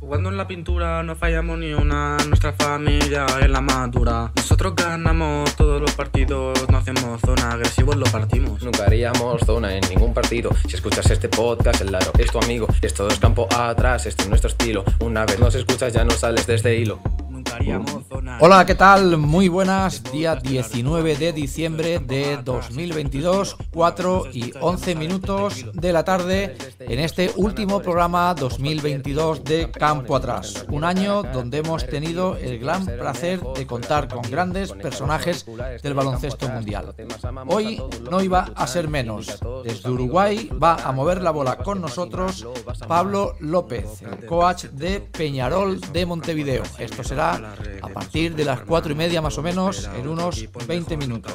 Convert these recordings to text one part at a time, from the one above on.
Jugando en la pintura no fallamos ni una, nuestra familia es la madura. Nosotros ganamos todos los partidos, no hacemos zona, agresivos lo partimos. Nunca haríamos zona en ningún partido. Si escuchas este podcast, el Laro es tu amigo. Esto es campo atrás, este es nuestro estilo. Una vez nos escuchas, ya no sales de este hilo. Nunca haríamos zona. Hola, ¿qué tal? Muy buenas. Día 19 de diciembre de 2022, 4 y 11 minutos de la tarde en este último programa 2022 de Campo Atrás. Un año donde hemos tenido el gran placer de contar con grandes personajes del baloncesto mundial. Hoy no iba a ser menos. Desde Uruguay va a mover la bola con nosotros Pablo López, el coach de Peñarol de Montevideo. Esto será a partir de las 4 y media más o menos en unos 20 minutos.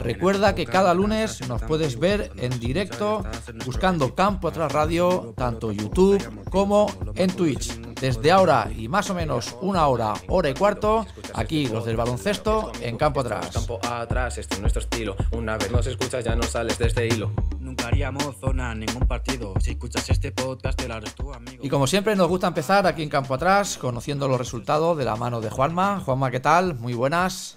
Recuerda que cada lunes nos puedes ver en directo buscando Campo Atrás Radio, tanto YouTube como en Twitch. Desde ahora y más o menos una hora, hora y cuarto, aquí los del baloncesto en Campo Atrás. Campo atrás, este es nuestro estilo. Una vez nos escuchas, ya no sales de este hilo. Nunca haríamos zona ningún partido. Si escuchas este podcast, te lo harás tu amigo. Y como siempre nos gusta empezar aquí en Campo Atrás conociendo los resultados de la mano de Juanma. Juanma, ¿qué tal? Muy buenas.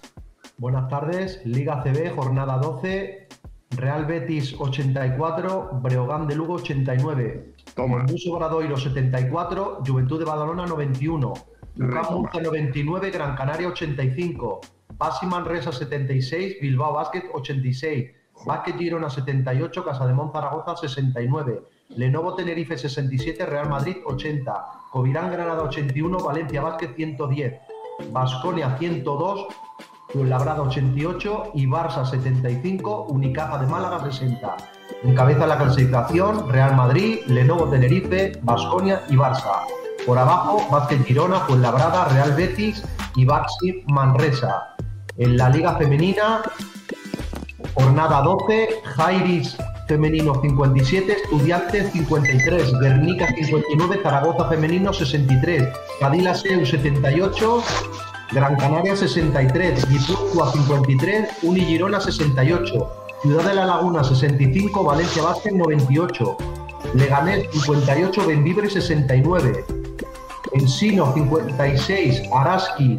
Buenas tardes, Liga CB, jornada 12, Real Betis 84, Breogán de Lugo 89, Toma. Muso Bradoiro 74, Juventud de Badalona 91, Lucas. Murcia 99, Gran Canaria 85, Basi Manresa 76, Bilbao Basket 86, Basket Girona 78, Casa de Zaragoza 69, Lenovo Tenerife 67, Real Madrid 80, Covirán Granada 81, Valencia Basket 110, Basconia 102, Fuenlabrada 88 y Barça 75, Unicaja de Málaga 60. Encabeza la clasificación Real Madrid, Lenovo Tenerife, Basconia y Barça. Por abajo, Vázquez Girona, Fuenlabrada, Real Betis y Baxi Manresa. En la Liga Femenina, jornada 12, Jairis Femenino 57, Estudiantes 53, Guernica 59, Zaragoza Femenino 63, Cadila Seu 78, Gran Canaria 63, Guipúzcoa 53, Uni Girona 68, Ciudad de la Laguna 65, Valencia Vázquez 98, Leganés 58, Benvibre 69, Ensino 56, Araski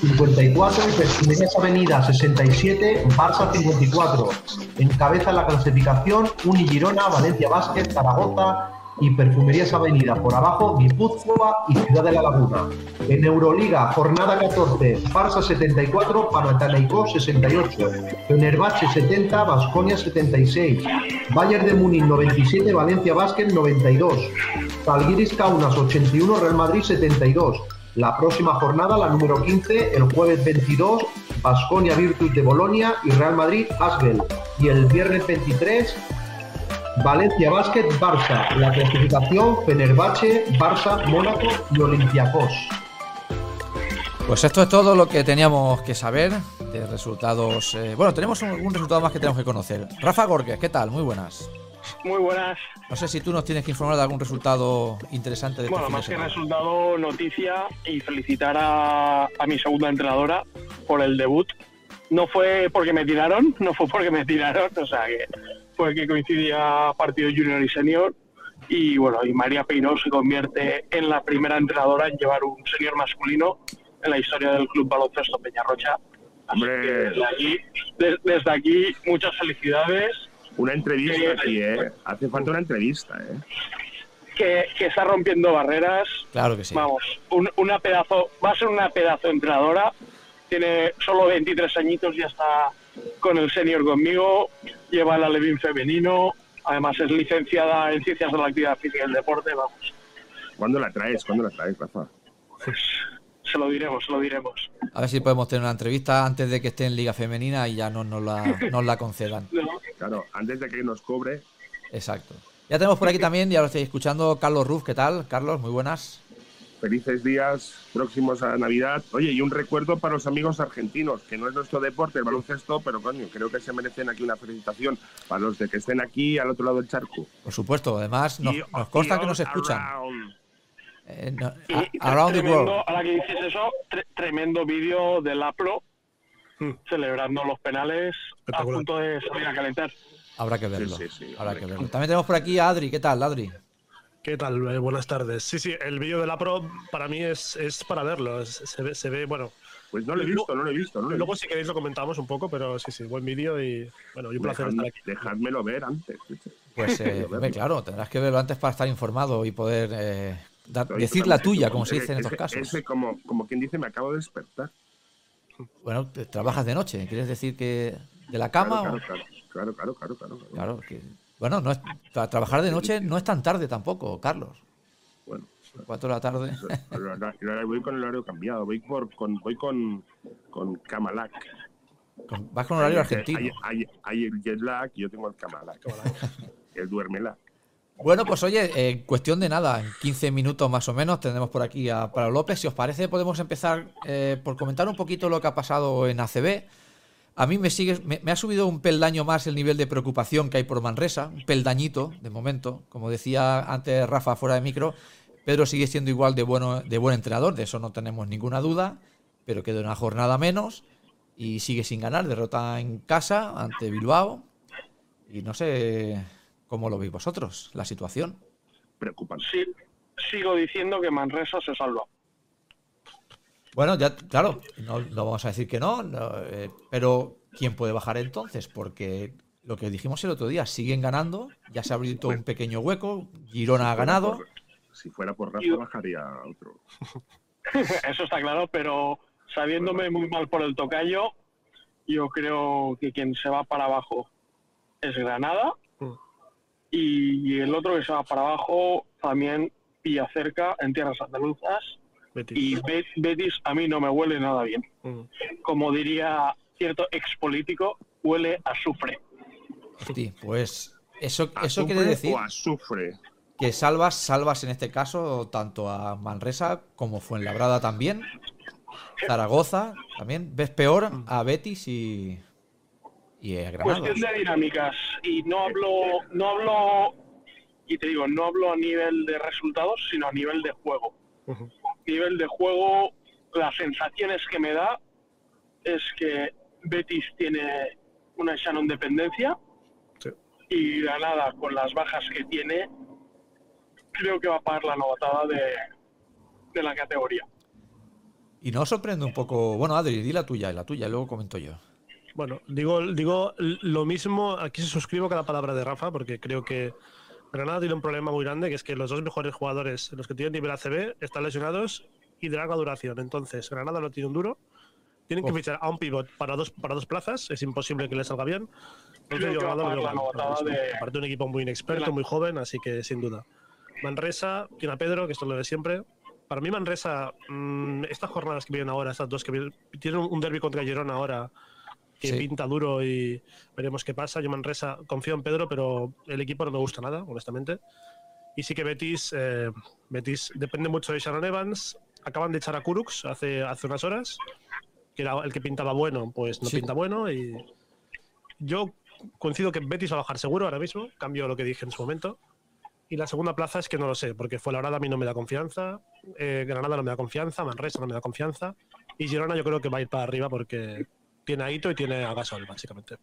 54, Perfumerías Avenida 67, Barça 54. Encabeza la clasificación Uni Girona, Valencia Vázquez, Zaragoza y Perfumerías Avenida. Por abajo, Guipúzcoa y Ciudad de la Laguna. En Euroliga, jornada 14, Barça 74, Panathinaikos 68, Fenerbahce 70, Basconia 76, Bayern de Múnich 97, Valencia Vázquez 92, Zalgiris Kaunas 81, Real Madrid 72. La próxima jornada, la número 15, el jueves 22, Basconia Virtus de Bolonia y Real Madrid Asbel. Y el viernes 23, Valencia Basket Barça. La clasificación Fenerbahce, Barça, Mónaco y Olympiacos. Pues esto es todo lo que teníamos que saber de resultados. eh, bueno, tenemos un, un resultado más que tenemos que conocer. Rafa Gorges, ¿qué tal? Muy buenas. Muy buenas. No sé si tú nos tienes que informar de algún resultado interesante de este Bueno, de más que resultado, noticia y felicitar a, a mi segunda entrenadora por el debut. No fue porque me tiraron, no fue porque me tiraron, o sea que fue que coincidía partido junior y senior. Y bueno, y María Peiró se convierte en la primera entrenadora en llevar un senior masculino en la historia del Club Baloncesto Peñarrocha. Así Hombre. que desde aquí, de- desde aquí, muchas felicidades. Una entrevista Eh, aquí, ¿eh? Hace falta una entrevista, ¿eh? Que, que está rompiendo barreras, Claro que sí. Vamos, un- una pedazo, va a ser una pedazo entrenadora. Tiene solo 23 añitos, ya está con el senior conmigo, lleva el alevín femenino, además es licenciada en Ciencias de la Actividad Física y el Deporte, vamos, ¿Cuándo la traes? ¿Cuándo la traes, Rafa? pues se lo diremos, se lo diremos. A ver si podemos tener una entrevista antes de que esté en Liga Femenina y ya no nos la, nos la concedan. No, Claro, antes de que nos cobre. Exacto. Ya tenemos por aquí también, ya lo estáis escuchando, Carlos Ruf, ¿qué tal? Carlos, muy buenas. Felices días próximos a Navidad. Oye, y un recuerdo para los amigos argentinos, que no es nuestro deporte, el baloncesto, pero coño, creo que se merecen aquí una felicitación para los de que estén aquí al otro lado del charco. Por supuesto, además nos, consta que nos escuchan. around. Eh, no- Y a- around the tremendo, world. ahora que dices eso, tre- tremendo vídeo del APRO Hmm. celebrando los penales a punto de salir a calentar. Habrá que verlo. Sí, sí, sí, habrá hombre. que verlo. También tenemos por aquí a Adri. ¿Qué tal, Adri? ¿Qué tal? Eh, buenas tardes. Sí, sí, el vídeo de la Pro para mí es, es para verlo. es- se, ve, se ve, bueno. Pues no lo he visto, no lo he visto. No lo he Luego, visto. si queréis, lo comentamos un poco, pero sí, sí, buen vídeo y bueno, y un placer estar Dejadme- aquí. dejádmelo ver antes. Pues, eh, claro, tendrás que verlo antes para estar informado y poder eh, decir la tuya, como se dice en estos casos. es que como, como quien dice, me acabo de despertar. Bueno, trabajas de noche. ¿Quieres decir que de la cama? Claro, o- claro, claro, claro, claro, claro, claro. Claro, que, bueno, no es, tra- trabajar de noche no es tan tarde tampoco, Carlos. Bueno, Cuatro de la tarde. voy con el horario cambiado, voy por con voy con con Kamalak. Con- Vas con horario argentino. Hay, hay- hay el jet lag y yo tengo el Kamalak. el duermela. Bueno, pues oye, en cuestión de nada, en 15 minutos más o menos tendremos por aquí a Pablo López. Si os parece, podemos empezar eh, por comentar un poquito lo que ha pasado en ACB. A mí me sigue, me, ha subido un peldaño más el nivel de preocupación que hay por Manresa, un peldañito de momento. Como decía antes Rafa fuera de micro, Pedro sigue siendo igual de bueno, de buen entrenador, de eso no tenemos ninguna duda, pero queda una jornada menos y sigue sin ganar, derrota en casa ante Bilbao. Y no sé cómo lo veis vosotros, la situación. Preocupante. Sí, sigo diciendo que Manresa se salva. Bueno, ya, claro, no, no vamos a decir que no, no, eh, pero ¿quién puede bajar entonces? Porque lo que dijimos el otro día, siguen ganando, ya se ha abierto un pequeño hueco, Girona ha ganado. por- si fuera por Rafa, bajaría a otro. Eso está claro, pero sabiéndome muy mal por el tocayo, yo creo que quien se va para abajo es Granada Mm. y el otro que se va para abajo también pilla cerca en tierras andaluzas Betis. y Be- Betis a mí no me huele nada bien. Como diría cierto ex político, huele a azufre. Hostia, pues eso, eso ¿Azufre quiere decir azufre. que salvas, salvas en este caso tanto a Manresa como Fuenlabrada también, Zaragoza también. ¿Ves peor a Betis y, y a Granada? Cuestión de dinámicas y no hablo, no hablo y te digo, no hablo a nivel de resultados, sino a nivel de juego. Ujú. Nivel de juego, las sensaciones que me da es que Betis tiene una Shannon dependencia Sí. y Granada con las bajas que tiene creo que va a pagar la novatada de, de la categoría. Y no os sorprende un poco. Bueno, Adri, di la tuya, la tuya, y luego comento yo. Bueno, digo, digo lo mismo, aquí se suscribo cada palabra de Rafa, porque creo que Granada tiene un problema muy grande, que es que los dos mejores jugadores, los que tienen nivel ACB, están lesionados y de larga duración. Entonces, Granada no tiene un duro. Tienen que fichar a un pivot para dos, para dos plazas, es imposible que le salga bien. Entonces, yo Granada lo Aparte, un equipo muy inexperto, muy joven, así que sin duda. Manresa tiene a Pedro, que esto es lo de siempre. Para mí, Manresa, mm, estas jornadas que vienen ahora, estas dos que vienen, tienen un derby contra Girona ahora, que Sí. pinta duro y veremos qué pasa. Yo Manresa confío en Pedro, pero el equipo no me gusta nada, honestamente. Y sí que Betis, eh, Betis depende mucho de Sharon Evans. Acaban de echar a Kurux hace, hace unas horas, que era el que pintaba bueno, pues no Sí. pinta bueno. Y yo coincido que Betis va a bajar seguro ahora mismo, cambio lo que dije en su momento. Y la segunda plaza es que no lo sé, porque Fuenlabrada a mí no me da confianza, eh, Granada no me da confianza, Manresa no me da confianza, y Girona yo creo que va a ir para arriba porque tiene a Ito y tiene a Gasol, básicamente.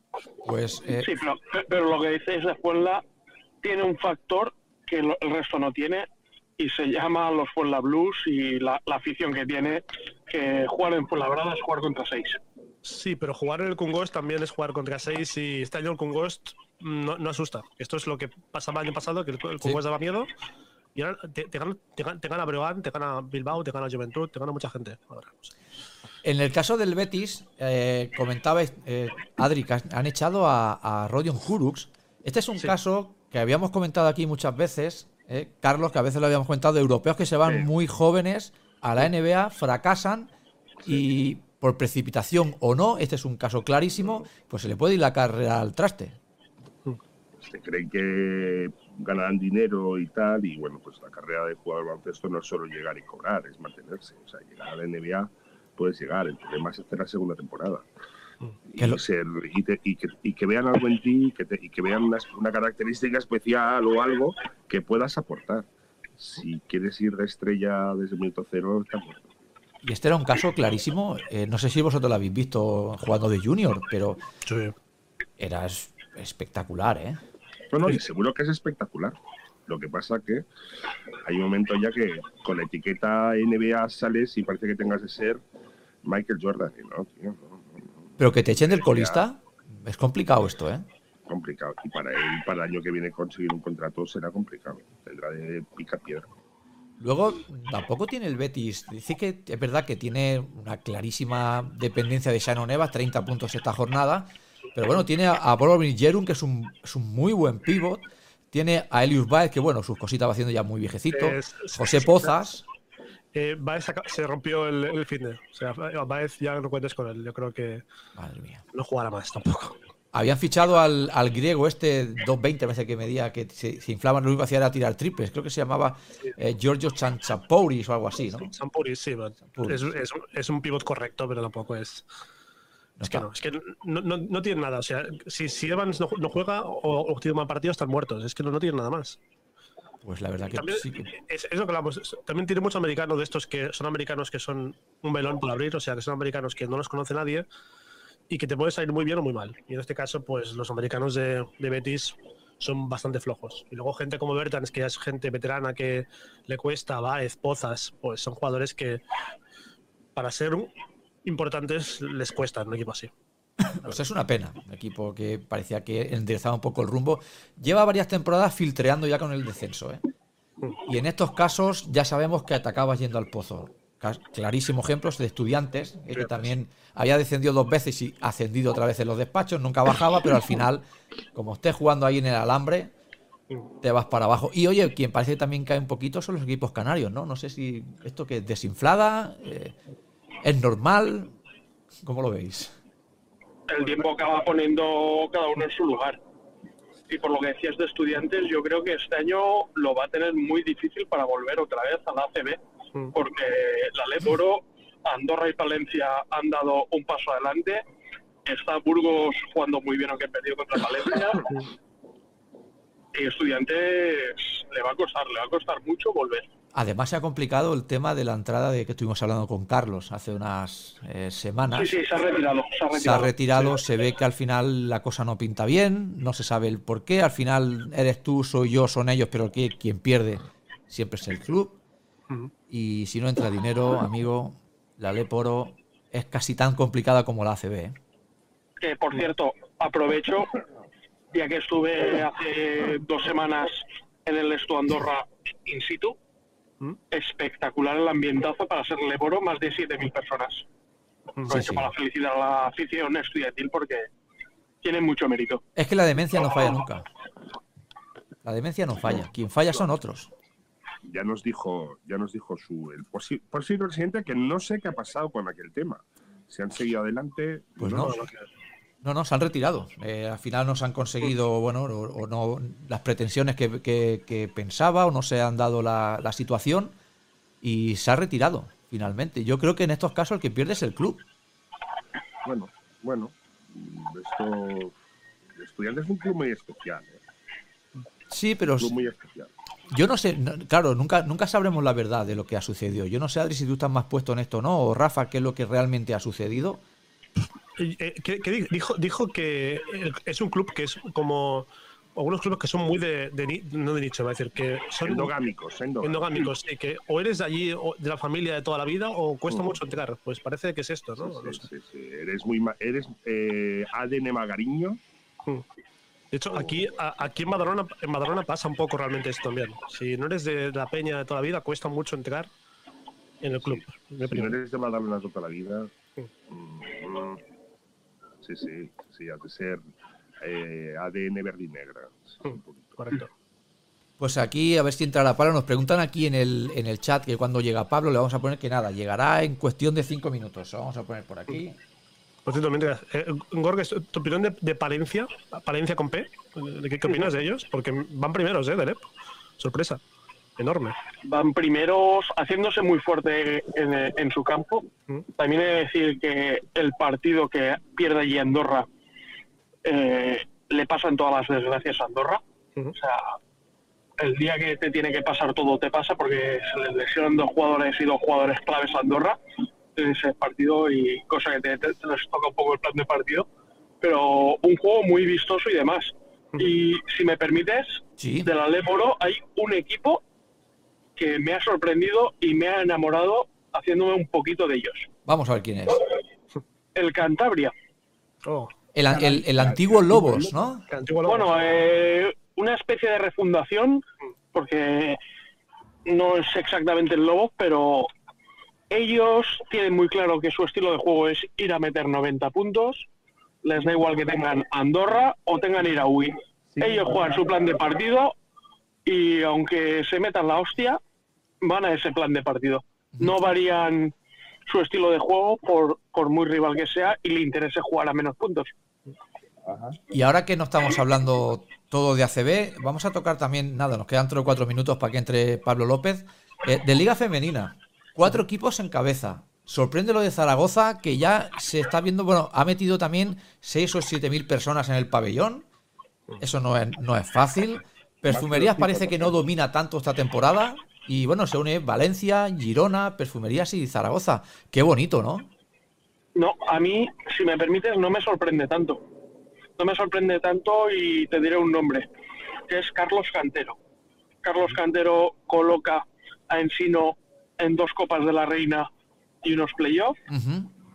Pues eh, Sí, pero, pero lo que dices de Fuenla tiene un factor que el resto no tiene y se llama los Fuenla Blues y la, la afición que tiene que jugar en Fuenlabrada es jugar contra seis. Sí, pero jugar en el Kungost también es jugar contra 6 y este año el Kungost no, no asusta. Esto es lo que pasaba el año pasado, que el, el Kungost daba miedo. Y ahora te, te gana, te, gana, te gana Breogán, te gana Bilbao, te gana Juventud, te gana mucha gente. Ahora, no sé. En el caso del Betis, eh, comentabais, eh, Adri, que han echado a, a Rodion Kurux. Este es un Sí. caso que habíamos comentado aquí muchas veces, eh, Carlos, que a veces lo habíamos comentado, de europeos que se van Sí. muy jóvenes a la NBA, fracasan y por precipitación o no, este es un caso clarísimo, pues se le puede ir la carrera al traste. se creen que ganarán dinero y tal, y bueno, pues la carrera de jugador baloncesto no es solo llegar y cobrar, es mantenerse. O sea, llegar a la NBA puedes llegar, el problema es hacer la segunda temporada. Y, Que lo- ser- y te- y que, y que vean algo en ti, que te- y que vean una, una característica especial o algo que puedas aportar. Si quieres ir de estrella desde el minuto cero, está muerto. Y este era un caso clarísimo. eh, no sé si vosotros lo habéis visto jugando de junior, pero Sí. era es- espectacular, ¿eh? No, no, y seguro que es espectacular. Lo que pasa que hay un momento ya que con la etiqueta NBA sales y parece que tengas de ser Michael Jordan. Y no, tío, no, no, no, Pero que te echen del colista es complicado esto, ¿eh? complicado. Y para él, para el año que viene conseguir un contrato será complicado. Tendrá de pica piedra. Luego, tampoco tiene el Betis. Dice que es verdad que tiene una clarísima dependencia de Shannon Evans, 30 puntos esta jornada. Pero bueno, tiene a, Boromir Jerun, que es un, es un muy buen pivot. Tiene a Elius Baez, que bueno, sus cositas va haciendo ya muy viejecito. Es- José Pozas. Eh, Baez se rompió el, el fitness. O sea, Baez ya no cuentes con él. Yo creo que Madre mía. no jugará más tampoco. Habían fichado al, al griego este 2.20, me parece que medía, que se, se inflaba, que hacía era tirar triples. Creo que se llamaba eh, Giorgio Chanchapouris o algo así, ¿no? Sampuris, sí. Es, es, es un pivot correcto, pero tampoco es. No Es que no, es que no, no, no tiene nada. O sea, si, si Evans no, no juega o, o tiene mal partido, están muertos. Es que no, no tiene nada más. Pues la verdad que También, sí es, es lo que hablamos. También tiene muchos americanos de estos que son americanos que son un melón por abrir, o sea, que son americanos que no los conoce nadie y que te puede salir muy bien o muy mal. Y en este caso, pues los americanos de, de Betis son bastante flojos. Y luego gente como Bertans, que ya es gente veterana que le cuesta, Baez, Pozas, pues son jugadores que para ser importantes les cuesta en un equipo así. Pues es una pena. Un equipo que parecía que enderezaba un poco el rumbo. Lleva varias temporadas filtreando ya con el descenso. ¿eh? Y en estos casos ya sabemos que atacabas yendo al pozo. Cas- Clarísimo ejemplos de estudiantes, eh, que también había descendido dos veces y ascendido otra vez en los despachos, nunca bajaba, pero al final, como estés jugando ahí en el alambre, te vas para abajo. Y oye, quien parece que también cae un poquito son los equipos canarios, ¿no? No sé si esto que es desinflada, eh, es normal, ¿cómo lo veis? El tiempo acaba poniendo cada uno en su lugar. Y por lo que decías de estudiantes, yo creo que este año lo va a tener muy difícil para volver otra vez a la ACB, Mm. porque la Leporo, Andorra y Palencia han dado un paso adelante. Está Burgos jugando muy bien, aunque perdió contra Palencia. Y Estudiantes le va a costar, le va a costar mucho volver. Además se ha complicado el tema de la entrada de que estuvimos hablando con Carlos hace unas eh, semanas. Sí, sí, se ha retirado. Se ha retirado. Se ha retirado, se ve que al final la cosa no pinta bien, no se sabe el por qué, al final eres tú, soy yo, son ellos, pero que quien pierde siempre es el club. Y si no entra dinero, amigo, la Leporo es casi tan complicada como la ACB. ¿eh? que por cierto, aprovecho, ya que estuve hace dos semanas en el Estu Andorra in situ, ¿Mm? espectacular el ambientazo para ser Leboro, más de 7.000 personas. Aprovecho sí. para felicitar a la afición estudiantil porque tienen mucho mérito. Es que la demencia no falla nunca. La demencia no falla. Quien falla son otros. Ya nos dijo, ya nos dijo su el posi- posible presidente que no sé qué ha pasado con aquel tema. Se han seguido adelante. Pues no. No, no, se han retirado. Eh, al final no se han conseguido, bueno, o, o no las pretensiones que, que- que pensaba o no se han dado la, la situación y se ha retirado finalmente. Yo creo que en estos casos el que pierde es el club. Bueno, bueno. Esto. Estudiantes es un club muy especial. ¿eh? Sí, pero Un club muy especial. yo no sé, no- claro, nunca, nunca sabremos la verdad de lo que ha sucedido. Yo no sé, Adri, si tú estás más puesto en esto o no, o Rafa, qué es lo que realmente ha sucedido. Eh, ¿qué- qué di- dijo, dijo que es un club que es como algunos clubes que son muy de, no de nicho, va a decir que son Endogámicos, endogámicos. endogámicos que o eres de allí o de la familia de toda la vida o cuesta Mm. mucho entrar. Pues parece que es esto, ¿no? No Sí, sé. sí, sí. Eres muy eres eh, ADN magariño. De hecho, aquí, a- aquí en Badalona, en Badalona pasa un poco realmente esto también. Si no eres de la peña de toda la vida, cuesta mucho entrar en el club. Si no eres de Badalona toda la vida. mm, sí, sí, sí, ha de ser eh, ADN verde y negra. Sí, Mm. Correcto. Pues aquí, a ver si entra la Pablo. Nos preguntan aquí en el, en el chat que cuando llega Pablo le vamos a poner que nada, llegará en cuestión de cinco minutos. Lo vamos a poner por aquí. Por cierto, mientras, eh, Gorges, tu opinión de, de Palencia, Palencia con P, ¿qué, qué opinas de ellos? Porque van primeros, ¿eh? De LEP. Sorpresa. Enorme. Van primeros haciéndose muy fuerte en, en su campo. Mm. También he de decir que el partido que pierde allí Andorra eh, le pasan todas las desgracias a Andorra. O sea, el día que te tiene que pasar todo te pasa porque se les lesionan dos jugadores y dos jugadores claves a Andorra en ese partido y cosa que te, te- te les toca un poco el plan de partido. Pero un juego muy vistoso y demás. Y si me permites, Sí. de la Leporo hay un equipo que me ha sorprendido y me ha enamorado haciéndome un poquito de ellos. Vamos a ver quién es. El Cantabria. Oh, El, el- el antiguo Lobos, ¿no? antiguo Lobos. Bueno, eh, una especie de refundación, porque no es exactamente el Lobo, pero ellos tienen muy claro que su estilo de juego es ir a meter 90 puntos, les da igual que tengan Andorra o tengan Iraúi. Ellos juegan su plan de partido y aunque se metan la hostia, van a ese plan de partido. No varían su estilo de juego por, por muy rival que sea y le interese jugar a menos puntos. Y ahora que no estamos hablando todo de ACB, vamos a tocar también, nada, nos quedan 3 o 4 minutos para que entre Pablo López, eh, de Liga Femenina. Cuatro equipos en cabeza. Sorprende lo de Zaragoza, que ya se está viendo, bueno, ha metido también 6 o 7 mil personas en el pabellón. Eso no es, no es fácil. Perfumerías parece que no domina tanto esta temporada. Y bueno, se une Valencia, Girona, Perfumerías y Zaragoza. Qué bonito, ¿no? No, a mí, si me permites, no me sorprende tanto. No me sorprende tanto y te diré un nombre, que es Carlos Cantero. Carlos Cantero coloca a Ensino en dos Copas de la Reina y unos playoffs.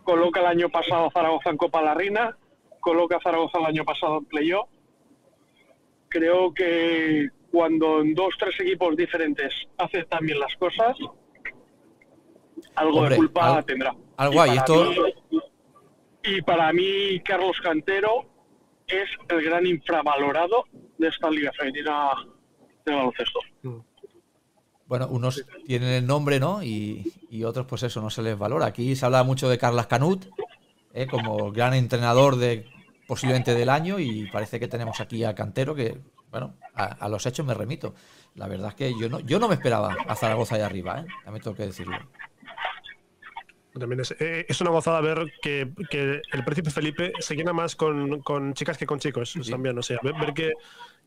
Coloca el año pasado a Zaragoza en Copa de la Reina. Coloca a Zaragoza el año pasado en playoff. Creo que cuando en dos, tres equipos diferentes hacen también las cosas, algo Hombre, de culpa al- tendrá. algo hay, esto- mí- y para mí, Carlos Cantero es el gran infravalorado de esta Liga Femenina de baloncesto. Bueno, unos tienen el nombre, ¿no? Y, y otros, pues eso, no se les valora. Aquí se habla mucho de Carlas Canut, ¿eh? como gran entrenador de posiblemente del año, y parece que tenemos aquí a Cantero, que, bueno, a, a los hechos me remito. La verdad es que yo no, yo no me esperaba a Zaragoza ahí arriba, ¿eh? También tengo que decirlo. También es, eh, es una gozada ver que, que el príncipe Felipe se llena más con, con chicas que con chicos también. O sea, ver, ver que,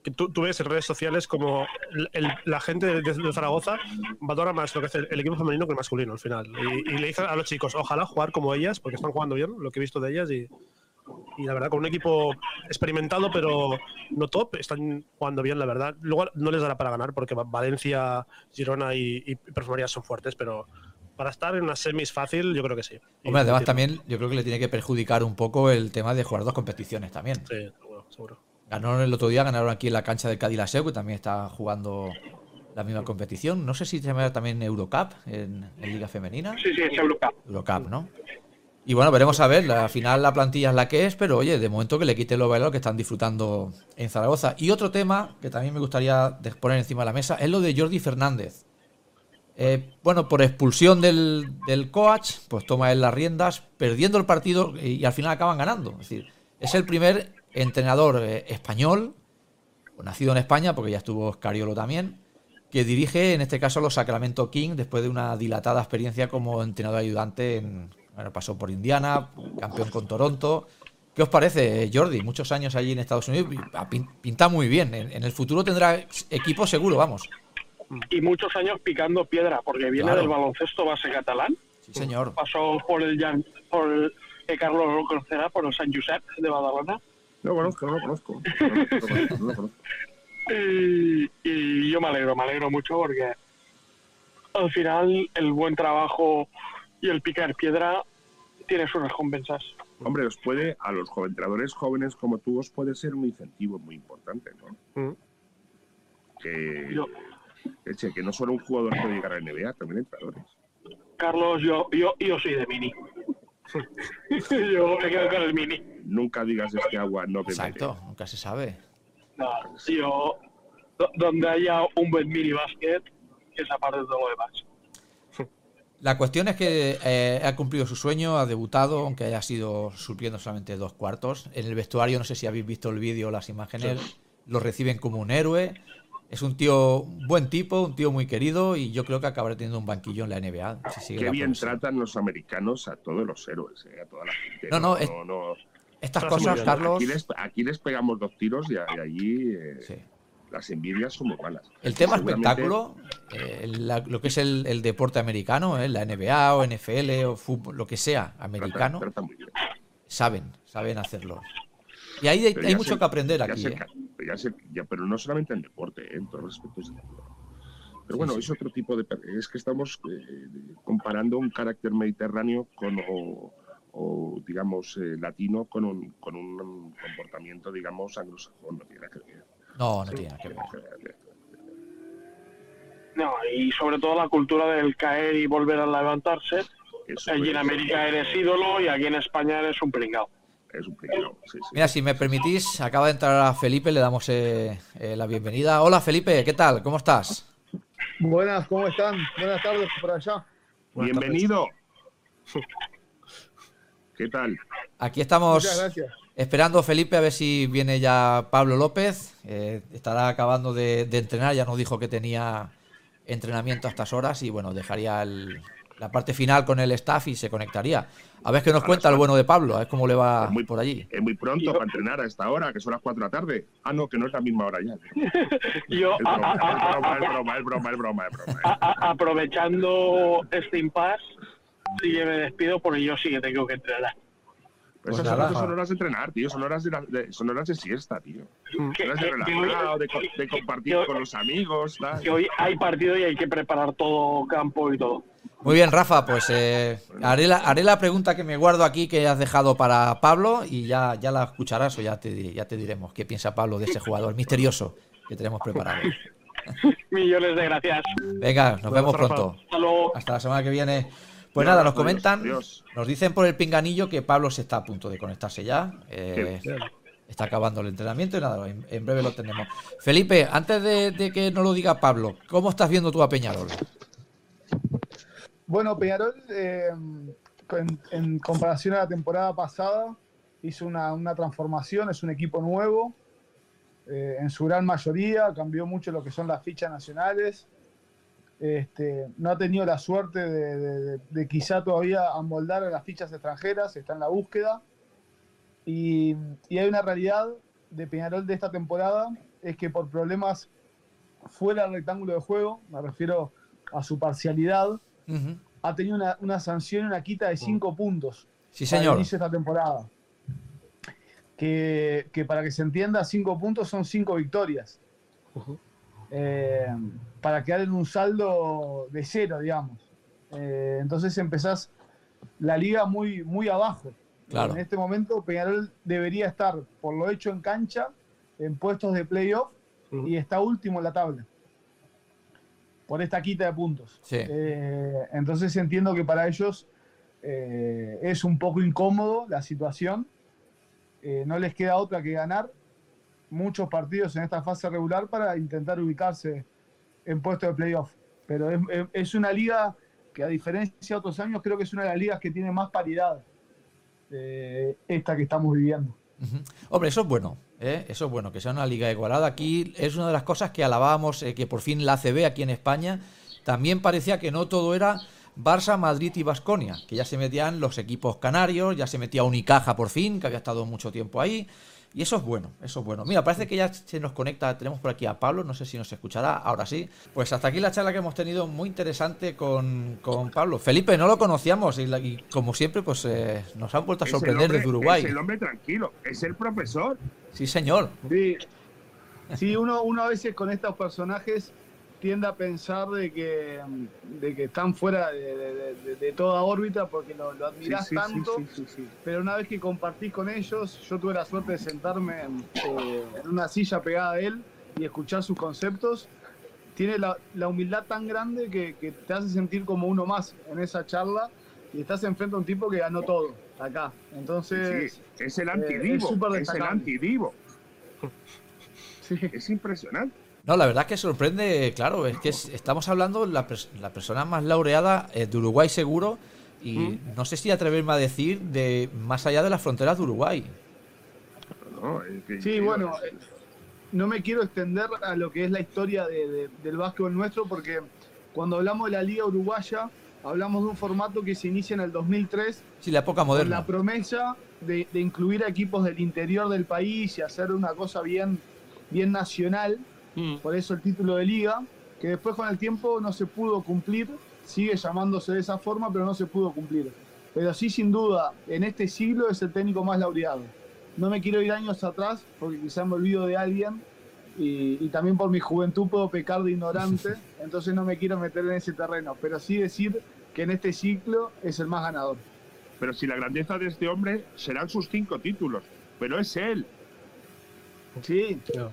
que tú, tú ves en redes sociales como el- el- la gente de, de Zaragoza valora más lo que hace el, el equipo femenino que el masculino al final. Y, y le dicen a los chicos, ojalá jugar como ellas, porque están jugando bien, lo que he visto de ellas. Y, y la verdad, con un equipo experimentado, pero no top, están jugando bien, la verdad. Luego no les dará para ganar, porque Va- Valencia, Girona y, y Perfumería son fuertes, pero para estar en una semis fácil, yo creo que sí. Y Hombre, además también yo creo que le tiene que perjudicar un poco el tema de jugar dos competiciones también. Sí, seguro, seguro. Ganaron el otro día, ganaron aquí en la cancha de Cadilaseo, que también está jugando la misma competición. No sé si se llama también Eurocup en, en Liga Femenina. Sí, sí, es Eurocup. Eurocup, ¿no? Y bueno, veremos a ver. Al final la plantilla es la que es, pero oye, de momento que le quite los bailados que están disfrutando en Zaragoza. Y otro tema que también me gustaría poner encima de la mesa es lo de Jordi Fernández. Eh, bueno, por expulsión del, del coach, pues toma él las riendas, perdiendo el partido y, al final acaban ganando. Es decir, es el primer entrenador eh, español, nacido en España, porque ya estuvo Scariolo también, que dirige en este caso los Sacramento King después de una dilatada experiencia como entrenador ayudante en, bueno, pasó por Indiana, campeón con Toronto. ¿Qué os parece, Jordi? Muchos años allí en Estados Unidos, pinta muy bien. En, en el futuro tendrá equipo seguro, vamos. Y muchos años picando piedra, porque viene Claro. del baloncesto base catalán. Sí, señor. Pasó por el Jan, por el que Carlos lo conocerá, por el San Josep de Badalona. No lo conozco, no lo conozco. No lo conozco, no lo conozco. Y, y yo me alegro, me alegro mucho porque al final el buen trabajo y el picar piedra tiene sus recompensas. Hombre, os puede, a los joven- entrenadores jóvenes como tú, os puede ser un incentivo muy importante, ¿no? Mm. Que, Yo, eche, que no solo un jugador puede llegar a la NBA, también entrenadores. Carlos, yo, yo, yo soy de mini. yo me quedo con el mini. Nunca digas este agua no beberé. Exacto, nunca se sabe. No, yo, do- donde haya un buen mini basket, esa parte de todo lo demás. La cuestión es que eh, ha cumplido su sueño, ha debutado, aunque haya sido supliendo solamente dos cuartos. En el vestuario, no sé si habéis visto el vídeo o las imágenes, lo reciben como un héroe. Es un tío, un buen tipo, un tío muy querido y yo creo que acabará teniendo un banquillo en la NBA. Si sigue Qué la bien tratan los americanos a todos los héroes, eh, a toda la gente. No, no, es- Estas Está muy cosas. Carlos. Aquí les, aquí les pegamos dos tiros y allí eh, sí. Las envidias son muy malas. El tema espectáculo, eh, la- lo que es el, el deporte americano, eh, la NBA o NFL o fútbol, lo que sea americano, trata muy bien. saben, saben hacerlo. Y ahí hay, hay mucho que aprender aquí. eh. ya ya- pero no solamente en deporte, eh, en todos los aspectos de la vida. Pero bueno, Sí, es otro tipo de... Es que estamos comparando un carácter mediterráneo con, o, o, digamos, eh, latino con un, con un comportamiento, digamos, anglosajón. No tiene nada que ver. No, no tiene nada que No ver. tiene nada que ver. No, y sobre todo la cultura del caer y volver a levantarse. Eso Allí en América eres ídolo y aquí en España eres un pringao. Es un pringao, sí, sí. Mira, si me permitís, acaba de entrar a Felipe, le damos eh, eh, la bienvenida. Hola Felipe, ¿qué tal? ¿Cómo estás? Buenas, ¿cómo están? Buenas tardes por allá. Buenas tardes. Bienvenido. ¿Qué tal? Aquí estamos Muchas gracias. Esperando Felipe a ver si viene ya Pablo López. Eh, estará acabando de, de entrenar, ya nos dijo que tenía entrenamiento a estas horas y bueno, dejaría el- la parte final con el staff y se conectaría. A ver qué nos cuenta el bueno de Pablo, a ver cómo le va Es muy- por allí. Es muy pronto para entrenar a esta hora, que son las 4 de la tarde. Ah, no, que no es la misma hora ya. Yo, Es a- broma, a- a- es broma, a- es broma, es broma, es broma, es broma. a- a- aprovechando este impasse, sí que me despido porque yo sí que tengo que entrenar. Pero Pues esas nada. horas son horas de entrenar, tío. Son horas de, la- de- son horas de siesta, tío. Que- Horas de relajado, de, co- de compartir que con los amigos. tal. que hoy hay partido y hay que preparar todo campo y todo. Muy bien, Rafa, pues eh, haré, la, haré la pregunta que me guardo aquí que has dejado para Pablo y ya, ya la escucharás o ya te, ya te diremos qué piensa Pablo de ese jugador misterioso que tenemos preparado. Millones de gracias. Venga, nos vemos Rafa. pronto. Hasta luego. Hasta la semana que viene. Pues nada, nos comentan, nos dicen por el pinganillo que Pablo se está a punto de conectarse ya. eh, está acabando el entrenamiento y nada, en, en breve lo tenemos. Felipe, antes de, de que nos lo diga Pablo, ¿cómo estás viendo tú a Peñarol? Bueno, Peñarol, eh, en, en comparación a la temporada pasada, hizo una, una transformación, es un equipo nuevo, eh, en su gran mayoría, cambió mucho lo que son las fichas nacionales. Este, no ha tenido la suerte de, de- de- de quizá todavía amoldar a las fichas extranjeras, está en la búsqueda. Y, y hay una realidad de Peñarol de esta temporada, es que por problemas fuera del rectángulo de juego, me refiero a su parcialidad, ha tenido una, una sanción y una quita de 5 puntos Sí, señor. inicio de esta temporada. Que, que para que se entienda, 5 puntos son 5 victorias. Eh, para quedar en un saldo de cero, digamos. Eh, entonces empezás la liga muy, muy abajo. Claro. En este momento Peñarol debería estar, por lo hecho en cancha, en puestos de playoff y está último en la tabla. Por esta quita de puntos. Sí. Eh, entonces entiendo que para ellos eh, es un poco incómodo la situación. Eh, no les queda otra que ganar muchos partidos en esta fase regular para intentar ubicarse en puesto de playoff. Pero es, una liga que a diferencia de otros años creo que es una de las ligas que tiene más paridad. eh, esta que estamos viviendo. Hombre, eso es bueno, ¿eh? eso es bueno, que sea una liga igualada. Aquí es una de las cosas que alabábamos, eh, que por fin la ACB aquí en España también parecía que no todo era Barça, Madrid y Basconia, que ya se metían los equipos canarios, ya se metía Unicaja por fin, que había estado mucho tiempo ahí. Y eso es bueno, eso es bueno. Mira, parece que ya se nos conecta, tenemos por aquí a Pablo, no sé si nos escuchará, ahora sí. Pues hasta aquí la charla que hemos tenido, muy interesante con, con Pablo. Felipe, no lo conocíamos y, la- y como siempre, pues eh, nos han vuelto a sorprender hombre- desde Uruguay. Es el hombre tranquilo, es el profesor. Sí, señor. Sí, sí uno, uno a veces con estos personajes tiende a pensar de que, de que están fuera de, de- toda órbita porque lo, lo admirás sí, sí, tanto, sí, pero una vez que compartís con ellos, yo tuve la suerte de sentarme en, eh, en una silla pegada a él y escuchar sus conceptos, tiene la, la humildad tan grande que, que te hace sentir como uno más en esa charla y estás enfrente a un tipo que ganó todo acá. Entonces, es el eh, antidivo, es súper es, el antidivo. sí. Es impresionante. No, la verdad es que sorprende, claro, es que estamos hablando la, la persona más laureada eh, de Uruguay seguro y ¿Mm? no sé si atreverme a decir de más allá de las fronteras de Uruguay. sí, bueno, eh, no me quiero extender a lo que es la historia del básquetbol nuestro porque cuando hablamos de la Liga Uruguaya hablamos de un formato que se inicia en el 2003. Sí, la época moderna. Con la promesa de, incluir a equipos del interior del país y hacer una cosa bien, bien nacional. Mm. Por eso el título de liga, que después con el tiempo no se pudo cumplir. Sigue llamándose de esa forma, pero no se pudo cumplir. Pero sí, sin duda, en este siglo es el técnico más laureado. No me quiero ir años atrás, porque quizá me olvido de alguien, y, y, también por mi juventud puedo pecar de ignorante, entonces no me quiero meter en ese terreno, pero sí decir que en este ciclo es el más ganador. Pero si la grandeza de este hombre serán sus cinco títulos, pero es él. Sí. No,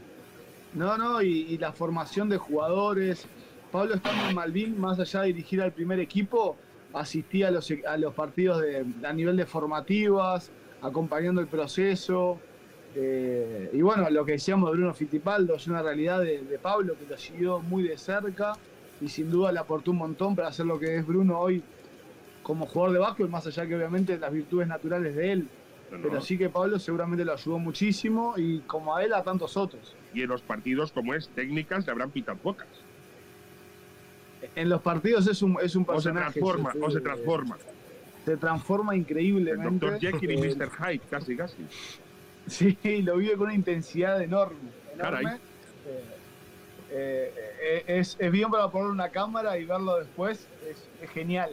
no, y, la formación de jugadores. Pablo estando en Malvin, más allá de dirigir al primer equipo, asistía a los, a los partidos de, a nivel de formativas, acompañando el proceso. Eh, y bueno, lo que decíamos de Bruno Fittipaldo es una realidad de, de Pablo que lo siguió muy de cerca y sin duda le aportó un montón para hacer lo que es Bruno hoy como jugador de básquet, más allá que obviamente las virtudes naturales de él. Pero sí que Pablo seguramente lo ayudó muchísimo y como a él a tantos otros. Y en los partidos como es técnicas le habrán pitado pocas. En los partidos es un, es un personaje. O se transforma, o se transforma. Se transforma increíblemente. Dr. Jekyll y Mr. Hyde, casi, casi. Sí, lo vive con una intensidad enorme. enorme. Eh, eh, es, bien para poner una cámara y verlo después, es, genial.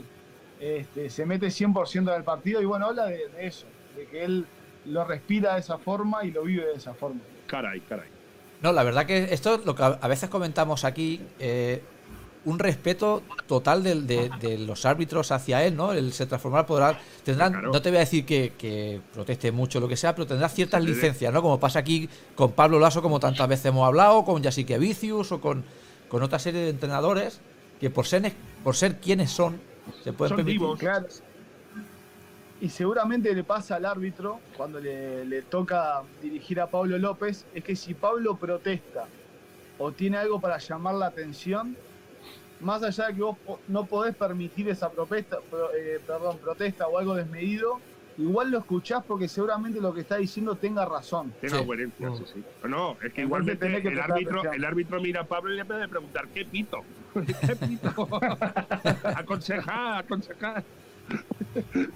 Este, se mete 100% del partido y bueno, habla de, eso, de que él lo respira de esa forma y lo vive de esa forma. Caray, caray. No, la verdad que esto es lo que a veces comentamos aquí, eh, un respeto total de, los árbitros hacia él, ¿no? Él se transformará, podrá, tendrán, no te voy a decir que, proteste mucho lo que sea, pero tendrá ciertas licencias, ¿no? Como pasa aquí con Pablo Lasso, como tantas veces hemos hablado, con Jasique Vicius o con, con otra serie de entrenadores que por ser, por ser quienes son, se pueden permitir. Y seguramente le pasa al árbitro cuando le, le toca dirigir a Pablo López, es que si Pablo protesta o tiene algo para llamar la atención, más allá de que vos no podés permitir esa protesta, eh, perdón, protesta o algo desmedido, igual lo escuchás porque seguramente lo que está diciendo tenga razón. Tenga coherencia, sí, sí. No, es que igualmente el, árbitro, el árbitro mira a Pablo y le puede preguntar, ¿qué pito? ¿Qué pito? aconsejar, aconsejar.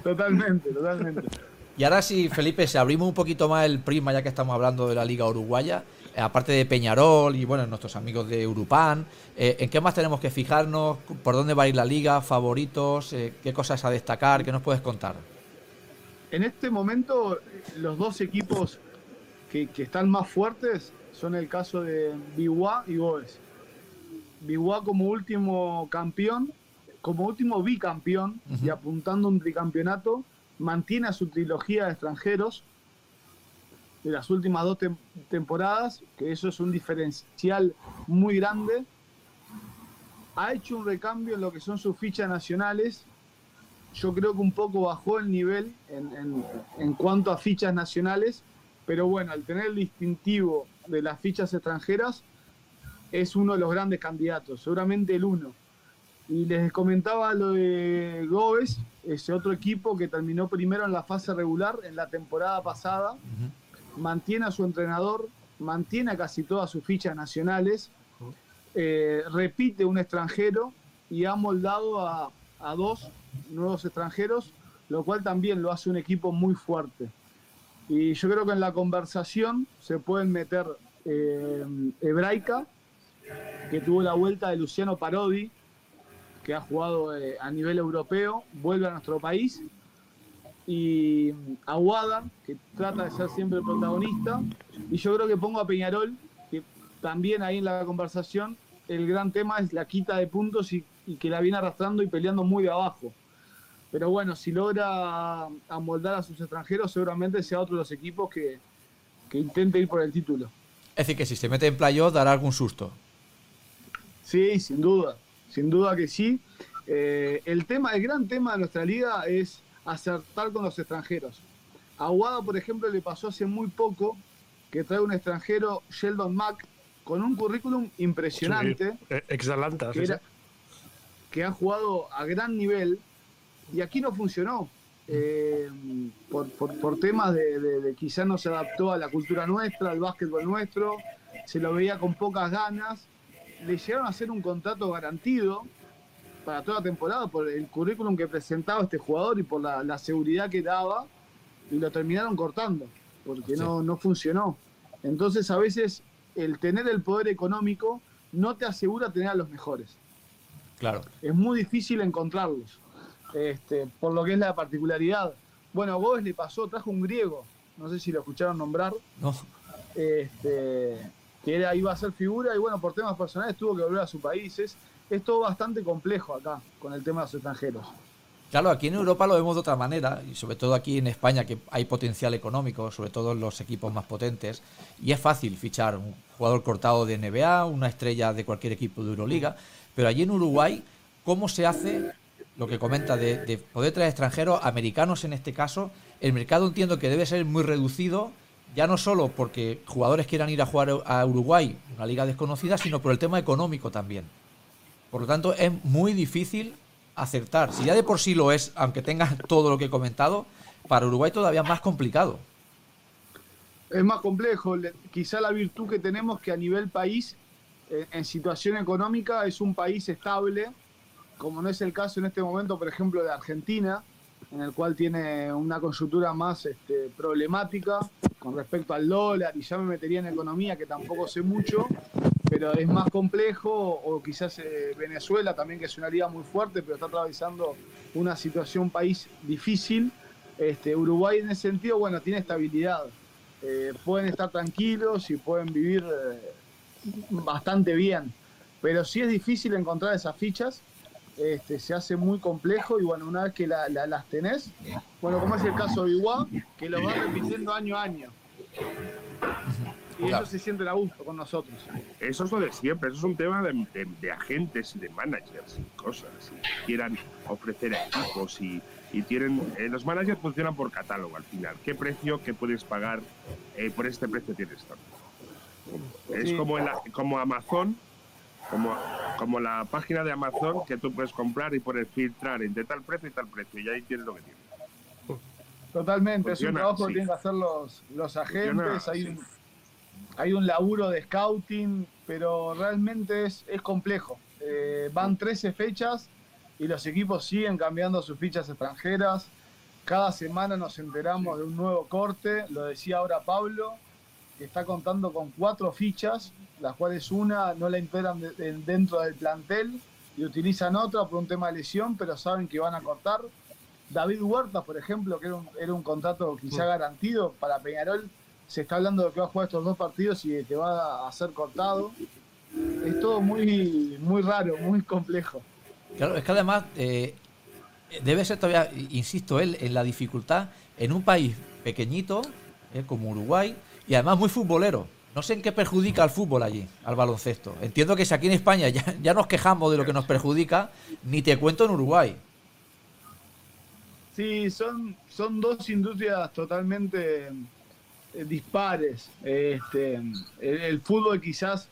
Totalmente, totalmente. Y ahora sí, Felipe, si abrimos un poquito más el prisma, ya que estamos hablando de la Liga Uruguaya, eh, aparte de Peñarol y bueno, nuestros amigos de Urupán, eh, ¿en qué más tenemos que fijarnos? ¿Por dónde va a ir la liga? ¿Favoritos? Eh, ¿Qué cosas a destacar? ¿Qué nos puedes contar? En este momento, los dos equipos que, están más fuertes son el caso de Biwa y Goes. Biwa como último campeón, como último bicampeón y apuntando un tricampeonato, mantiene a su trilogía de extranjeros de las últimas dos temporadas, que eso es un diferencial muy grande. Ha hecho un recambio en lo que son sus fichas nacionales. Yo creo que un poco bajó el nivel en, cuanto a fichas nacionales, pero bueno, al tener el distintivo de las fichas extranjeras, es uno de los grandes candidatos, seguramente el uno. Y les comentaba lo de Gómez, ese otro equipo que terminó primero en la fase regular en la temporada pasada. Mantiene a su entrenador, mantiene a casi todas sus fichas nacionales, eh, repite un extranjero y ha moldado a, dos nuevos extranjeros, lo cual también lo hace un equipo muy fuerte. Y yo creo que en la conversación se pueden meter eh, Hebraica, que tuvo la vuelta de Luciano Parodi, que ha jugado eh, a nivel europeo, vuelve a nuestro país, y Aguada, que trata de ser siempre el protagonista, y yo creo que pongo a Peñarol, que también ahí en la conversación el gran tema es la quita de puntos y, que la viene arrastrando y peleando muy de abajo. Pero bueno, si logra amoldar a sus extranjeros, seguramente sea otro de los equipos que, que intente ir por el título. Es decir, que si se mete en playoff dará algún susto. Sí, sin duda, sin duda que sí. Eh, el tema, el gran tema de nuestra liga es acertar con los extranjeros. A Aguada, por ejemplo, le pasó hace muy poco que trae un extranjero, Sheldon Mack, con un currículum impresionante. Sí, eh, Exalanta, que, era- que ha jugado a gran nivel y aquí no funcionó. eh, por, por- por temas de, de, de quizás no se adaptó a la cultura nuestra, al básquetbol nuestro, se lo veía con pocas ganas. Le llegaron a hacer un contrato garantido para toda la temporada por el currículum que presentaba este jugador y por la, la seguridad que daba, y lo terminaron cortando, porque no, no funcionó. Entonces, a veces, el tener el poder económico no te asegura tener a los mejores. Claro. Es muy difícil encontrarlos, este, por lo que es la particularidad. Bueno, a Gómez le pasó, trajo un griego, no sé si lo escucharon nombrar, No. este, que era, iba a ser figura y bueno, por temas personales tuvo que volver a su país. Es, es todo bastante complejo acá con el tema de los extranjeros. Claro, aquí en Europa lo vemos de otra manera, y sobre todo aquí en España, que hay potencial económico, sobre todo en los equipos más potentes, y es fácil fichar un jugador cortado de NBA, una estrella de cualquier equipo de Euroliga, pero allí en Uruguay, ¿cómo se hace lo que comenta de, de poder traer extranjeros, americanos en este caso? El mercado entiendo que debe ser muy reducido, ya no solo porque jugadores quieran ir a jugar a Uruguay, una liga desconocida, sino por el tema económico también. Por lo tanto, es muy difícil acertar. Si ya de por sí lo es, aunque tengas todo lo que he comentado, para Uruguay todavía más complicado. Es más complejo, le- quizá la virtud que tenemos que a nivel país, eh, en situación económica, es un país estable, como no es el caso en este momento, por ejemplo, de Argentina, en el cual tiene una coyuntura más este, problemática con respecto al dólar, y ya me metería en economía, que tampoco sé mucho, pero es más complejo, o quizás eh, Venezuela también, que es una liga muy fuerte, pero está atravesando una situación país difícil. Este, Uruguay en ese sentido, bueno, tiene estabilidad. Eh, pueden estar tranquilos y pueden vivir eh, bastante bien. Pero sí es difícil encontrar esas fichas, este, se hace muy complejo y bueno, una vez que la- la- las tenés, bueno, como es el caso de Iguá, que lo va repitiendo año a año. Y Claro. ellos se sienten a gusto con nosotros. Eso es lo de siempre, eso es un tema de, de- de agentes y de managers y cosas. Y quieran ofrecer equipos y, y tienen. eh, los managers funcionan por catálogo al final. ¿Qué precio que puedes pagar? eh, por este precio tienes tanto. Es Sí. como, en la- como Amazon, como, como la página de Amazon que tú puedes comprar y poner filtrar entre tal precio y tal precio, y ahí tienes lo que tienes. Totalmente, es un trabajo sí. que tienen que hacer los, los agentes, Funciona, hay, sí. un, hay un laburo de scouting, pero realmente es, es complejo. Eh, van 13 fechas y los equipos siguen cambiando sus fichas extranjeras. Cada semana nos enteramos de un nuevo corte, lo decía ahora Pablo, que está contando con cuatro fichas, las cuales una no la integran de- de- dentro del plantel y utilizan otra por un tema de lesión, pero saben que van a cortar. David Huerta, por ejemplo, que era un, era un contrato quizá garantido para Peñarol, se está hablando de que va a jugar estos dos partidos y de que va a ser cortado. Es todo muy, muy raro, muy complejo. Claro, es que además eh, debe ser todavía, insisto, él en la dificultad en un país pequeñito eh, como Uruguay y además muy futbolero. No sé en qué perjudica al fútbol allí, al baloncesto. Entiendo que si aquí en España ya, nos quejamos de lo que nos perjudica, ni te cuento en Uruguay. Sí, son, son dos industrias totalmente eh, dispares. Este, el, el fútbol quizás,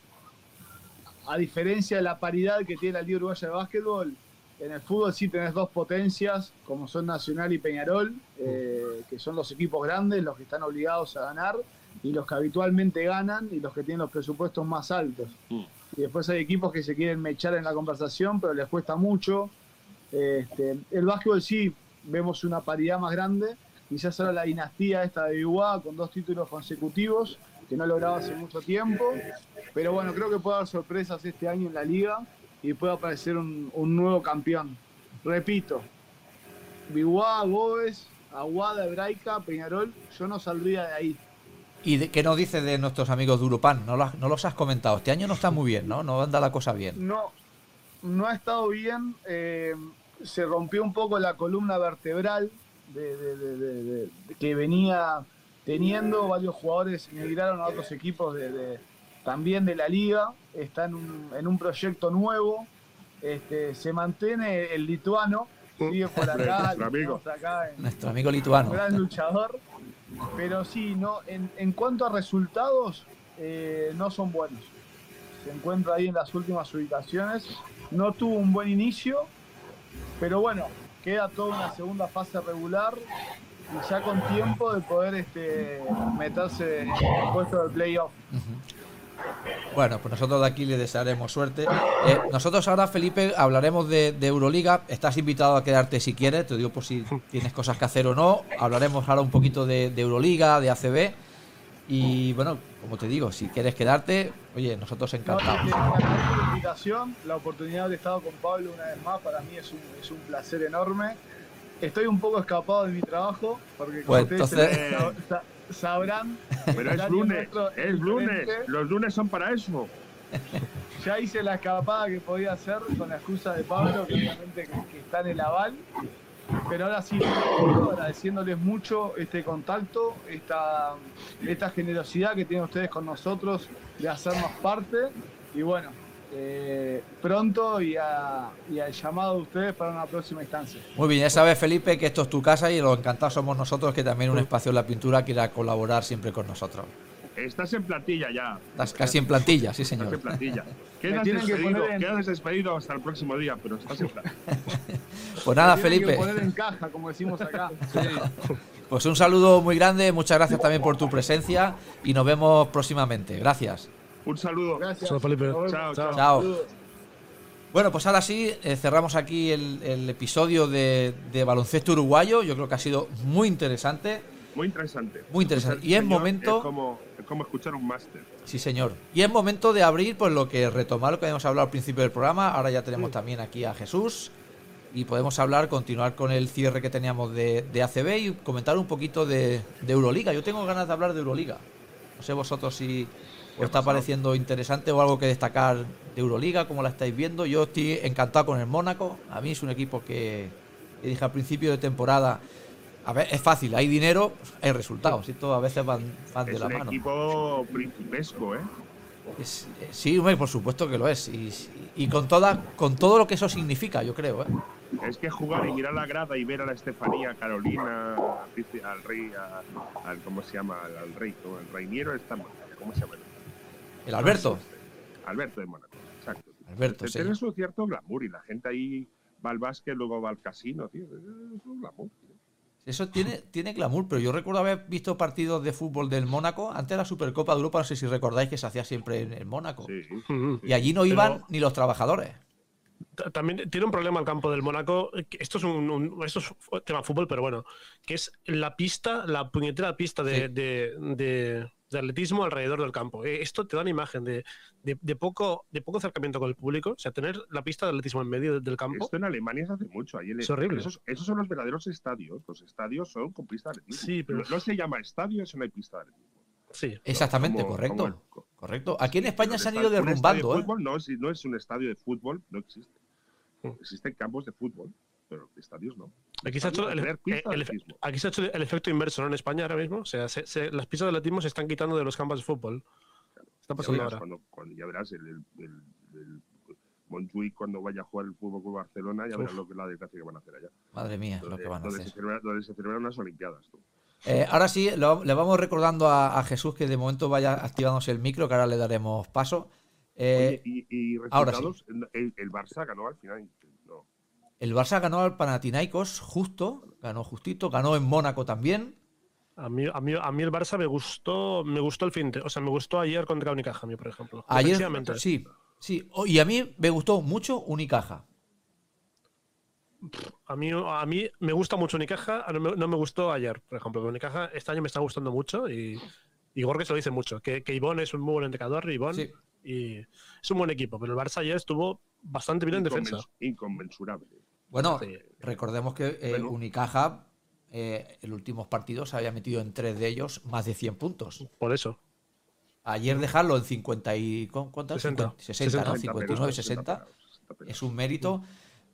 a diferencia de la paridad que tiene la Liga Uruguaya de Básquetbol, en el fútbol sí tenés dos potencias, como son Nacional y Peñarol, eh, que son los equipos grandes, los que están obligados a ganar, y los que habitualmente ganan, y los que tienen los presupuestos más altos. Y después hay equipos que se quieren mechar en la conversación, pero les cuesta mucho. Este, el básquetbol sí vemos una paridad más grande. Quizás ahora la dinastía esta de Iguá con dos títulos consecutivos, que no lograba hace mucho tiempo. Pero bueno, creo que puede haber sorpresas este año en la liga y puede aparecer un, un nuevo campeón. Repito, Biguá, Gómez, Aguada, Hebraica, Peñarol, yo no saldría de ahí. ¿Y de, qué nos dices de nuestros amigos de Urupan? No, los- no los has comentado. Este año no está muy bien, ¿no? No anda la cosa bien. No, no ha estado bien. eh, se rompió un poco la columna vertebral de, de- de- de- de- de que venía teniendo. Varios jugadores migraron a otros equipos de, de- también de la liga. Está en un, en un proyecto nuevo. Este, se mantiene el lituano. Sigue por acá. Nuestro amigo. tenemos acá en- Nuestro amigo lituano. un gran luchador. Pero sí, no, en, en cuanto a resultados, eh, no son buenos. se encuentra ahí en las últimas ubicaciones. No tuvo un buen inicio, pero bueno, queda toda una segunda fase regular y ya con tiempo de poder este, meterse en el puesto de playoff. Bueno, pues nosotros de aquí le desearemos suerte. Eh, nosotros ahora, Felipe, hablaremos de, de, Euroliga. Estás invitado a quedarte si quieres, te digo por si tienes cosas que hacer o no. Hablaremos ahora un poquito de, de Euroliga, de ACB. Y bueno, como te digo, si quieres quedarte, oye, nosotros encantados. No, la invitación, la oportunidad de estar con Pablo una vez más, para mí es un, es un placer enorme. Estoy un poco escapado de mi trabajo, porque como pues ustedes entonces... sabrán. Pero es lunes, es lunes. Los lunes son para eso. Ya hice la escapada que podía hacer con la excusa de Pablo, que obviamente que, está en el aval. Pero ahora sí, agradeciéndoles mucho este contacto, esta, esta generosidad que tienen ustedes con nosotros de hacernos parte. Y bueno, eh, pronto y, a, y, al llamado de ustedes para una próxima instancia. Muy bien, ya sabes Felipe que esto es tu casa y los encantados somos nosotros que también un espacio en la pintura quiera colaborar siempre con nosotros. Estás en plantilla ya. Estás casi en plantilla, sí señor. Estás en plantilla. Quedas despedido, en... quedas despedido hasta el próximo día, pero estás en plantilla. pues nada, Felipe. Que poner en caja, como decimos acá. Sí. Pues un saludo muy grande, muchas gracias también por tu presencia y nos vemos próximamente. Gracias. Un saludo. Gracias. Chao, Felipe. Chao, chao. Chao. Bueno, pues ahora sí, eh, cerramos aquí el, el episodio de, de, baloncesto uruguayo. Yo creo que ha sido muy interesante. Muy interesante. Muy interesante. Y es momento. Es como, es como escuchar un máster. Sí, señor. Y es momento de abrir, pues lo que retomar lo que habíamos hablado al principio del programa. Ahora ya tenemos sí. también aquí a Jesús. Y podemos hablar, continuar con el cierre que teníamos de, de ACB y comentar un poquito de, de Euroliga. Yo tengo ganas de hablar de Euroliga. No sé vosotros si os está pareciendo interesante o algo que destacar de Euroliga, como la estáis viendo. Yo estoy encantado con el Mónaco. A mí es un equipo que, que dije al principio de temporada. A ver, es fácil, hay dinero, hay resultados. Y todo a veces van, van de es la un mano. equipo principesco, ¿eh? Es, sí, por supuesto que lo es. Y, y, con, toda, con todo lo que eso significa, yo creo. ¿eh? Es que jugar y mirar la grada y ver a la Estefanía, Carolina, al rey, a, al, ¿cómo se llama? Al, al rey, ¿no? el reiniero está ¿Cómo se llama? El Alberto. Alberto de Mónaco, exacto. Alberto, sí. Tiene su cierto glamour y la gente ahí va al básquet, luego va al casino, tío. Es un glamour. Tío. Eso tiene, tiene glamour, pero yo recuerdo haber visto partidos de fútbol del Mónaco antes de la Supercopa de Europa, no sé si recordáis que se hacía siempre en el Mónaco. Sí. Y allí no iban pero... ni los trabajadores. También tiene un problema el campo del Mónaco. Esto es un, un, esto es tema fútbol, pero bueno, que es la pista, la puñetera pista de, sí. de, de, de, atletismo alrededor del campo. Eh, Esto te da una imagen de, poco, de poco acercamiento con el público. O sea, tener la pista de atletismo en medio del campo. Esto en Alemania se hace mucho. Ahí es horrible. Esos, esos, son los verdaderos estadios. Los estadios son con pista de atletismo. Sí, pero... no, no se llama estadio, eso no hay pista de atletismo. Sí. Exactamente, como, correcto. Como, correcto. Aquí en España se han ido derrumbando. De fútbol, ¿eh? no, si no es un estadio de fútbol, no existe. Existen campos de fútbol, pero estadios no. Aquí se, ha hecho el, el, el, aquí se ha hecho el efecto inverso ¿no? en España ahora mismo. O sea, se, se, las pistas de atletismo se están quitando de los campos de fútbol. Está pasando ya verás, ahora. Cuando, cuando, ya verás el, el Montjuic cuando vaya a jugar el fútbol con Barcelona, ya verás lo que la desgracia que van a hacer allá. Madre mía, donde, lo que van a hacer. Se celebra, donde se celebran unas Olimpiadas. Tú. Eh, ahora sí, lo, le vamos recordando a, a, Jesús que de momento vaya activándose el micro, que ahora le daremos paso. Eh, Oye, y, y resultados, sí. el, el, Barça ganó al final. El Barça ganó al Panathinaikos justo, ganó justito, ganó en Mónaco también. A mí, a, mí, a mí el Barça me gustó, me gustó el fin, de, o sea, me gustó ayer contra Unicaja, a mí, por ejemplo. Ayer, sí, sí, y a mí me gustó mucho Unicaja. A mí, a mí me gusta mucho Unicaja, no me, no me gustó ayer, por ejemplo. Unicaja este año me está gustando mucho y, y Gorges lo dice mucho, que, que Ivón es un muy buen entrenador, Ivón, sí. y es un buen equipo, pero el Barça ayer estuvo bastante bien en defensa. Inconmensurable. Bueno, sí. recordemos que eh, bueno. Unicaja eh, en los últimos partidos se había metido en tres de ellos más de 100 puntos. Por eso. Ayer dejarlo en 50 y ¿cuánto? 60, 60, 60 ¿no? 59, 60 es un mérito.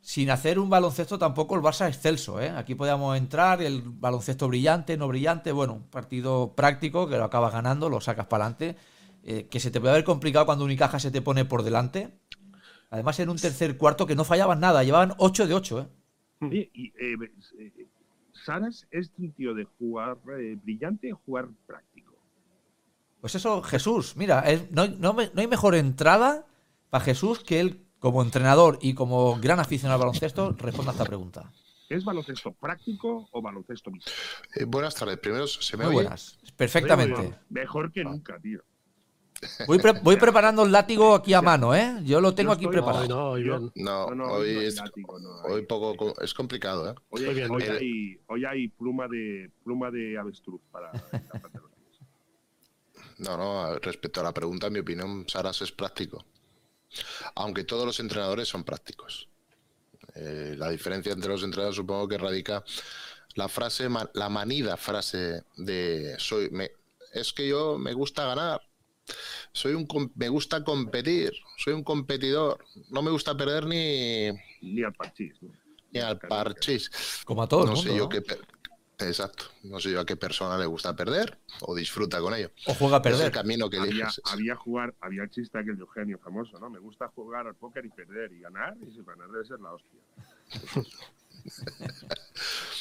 Sin hacer un baloncesto tampoco el Barça excelso, ¿eh? Aquí podíamos entrar, el baloncesto brillante, no brillante, bueno, un partido práctico que lo acabas ganando, lo sacas para adelante, eh, que se te puede haber complicado cuando Unicaja se te pone por delante. Además en un tercer cuarto que no fallaban nada, llevaban 8 de 8, ¿eh? Y, y eh, Saras es un tío de jugar eh, brillante o jugar práctico. Pues eso, Jesús, mira, es- no, no me- no hay mejor entrada para Jesús que él, como entrenador y como gran aficionado al baloncesto, responda a esta pregunta. ¿Es baloncesto práctico o baloncesto mixto? Eh, buenas tardes. Primero, ¿se me Muy oye? buenas, perfectamente. Mejor que nunca, tío. Voy, pre- voy preparando el látigo aquí a mano, ¿eh? Yo lo tengo Yo aquí preparado. Hoy no, hoy. No, No, no, hoy, no hay es, látigo, hoy poco co- es complicado, ¿eh? Hoy, hay, bien, hoy, eh. hay, hoy hay pluma de pluma de avestruz para. No, no, respecto a la pregunta, en mi opinión, Saras es práctico. Aunque todos los entrenadores son prácticos. Eh, la diferencia entre los entrenadores supongo que radica la frase, la manida frase de soy, me, es que yo me gusta ganar, soy un, com- me gusta competir, soy un competidor, no me gusta perder ni, Ni al parchís, ¿no? ni al parchís. Como a todo el no mundo. sé yo ¿no? qué exacto, no sé yo a qué persona le gusta perder o disfruta con ello. O juega a Es el perder. camino que Había, eliges. había jugar, había el chiste aquel de Eugenio famoso, ¿no? Me gusta jugar al póker y perder y ganar, y si ganar debe ser la hostia.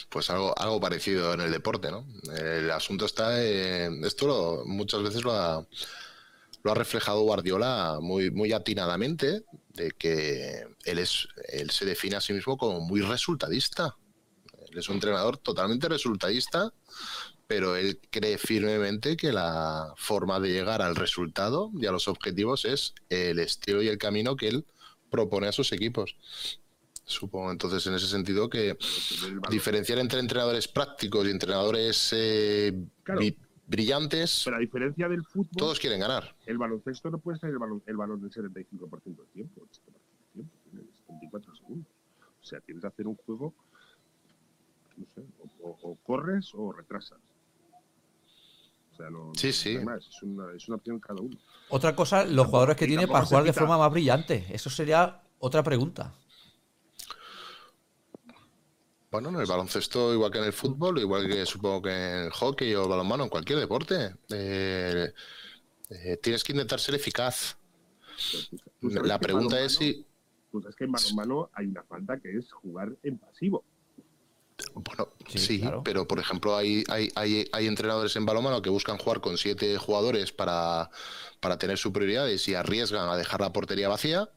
Pues algo, algo parecido en el deporte, ¿no? El asunto está en. Esto lo- muchas veces lo ha, lo ha reflejado Guardiola muy, muy atinadamente, de que él, es, él se define a sí mismo como muy resultadista. Él es un entrenador totalmente resultadista, pero él cree firmemente que la forma de llegar al resultado y a los objetivos es el estilo y el camino que él propone a sus equipos. Supongo entonces en ese sentido que diferenciar entre entrenadores prácticos y entrenadores eh, Claro. Bri- brillantes, Pero a diferencia del fútbol, todos quieren ganar. el baloncesto no puede estar el balón, el balón del 75% del tiempo, el 70% del tiempo, tiene 74 segundos. O sea, tienes que hacer un juego, no sé, o, o- o corres o retrasas. O sea, no, Sí, no sí. hay más, es una, es una opción cada uno. Otra cosa, los jugadores que tiene para jugar de forma más brillante. Eso sería otra pregunta. Bueno, en el baloncesto, igual que en el fútbol, igual que supongo que en el hockey o el balonmano, en cualquier deporte, eh, eh, tienes que intentar ser eficaz. La pregunta es si, Tú sabes que en balonmano hay una falta que es jugar en pasivo. bueno, Sí, sí, claro. pero por ejemplo hay, hay, hay, hay entrenadores en balonmano que buscan jugar con siete jugadores para, para tener superioridades y arriesgan a dejar la portería vacía.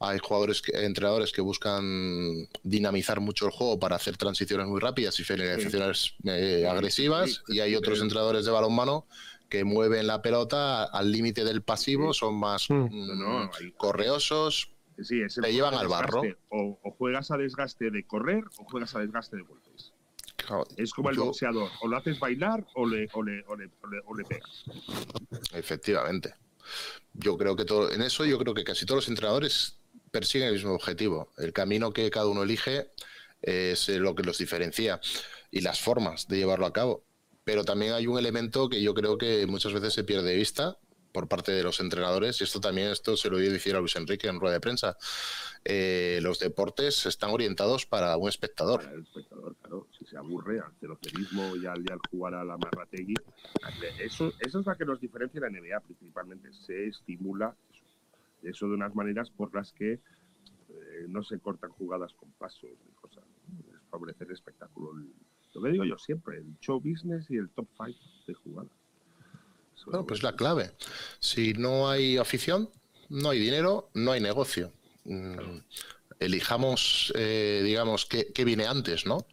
Hay jugadores, que- entrenadores que buscan dinamizar mucho el juego para hacer transiciones muy rápidas y finalizaciones eh, agresivas. sí, Y hay sí, otros entrenadores de balonmano que mueven la pelota al límite del pasivo, son más Mm. mm, No, correosos. Sí, es el Te llevan al barro. O, o juegas a desgaste de correr o juegas a desgaste de golpes. Claro, Es como el yo- boxeador. O lo haces bailar o le, o le, o le, o le, o le pegas. Efectivamente. Yo creo que todo, en eso yo creo que casi todos los entrenadores persiguen el mismo objetivo. El camino que cada uno elige es eh, lo que los diferencia y las formas de llevarlo a cabo. Pero también hay un elemento que yo creo que muchas veces se pierde de vista por parte de los entrenadores, y esto también esto se lo oí decir a Luis Enrique en rueda de prensa. Eh, los deportes están orientados para un espectador. El espectador, claro. Si se aburre al cerocerismo y y al jugar a la marrategui. Eso, eso es lo que nos diferencia en la NBA principalmente. Se estimula eso, de unas maneras por las que eh, no se cortan jugadas con pasos ni cosas. favorecer el espectáculo. Lo que digo yo siempre, el show business y el top five de jugadas. Eso- Bueno, pues la clave. Si no hay afición, no hay dinero, no hay negocio. Mm, Elijamos, eh, digamos, qué, qué viene antes, ¿no?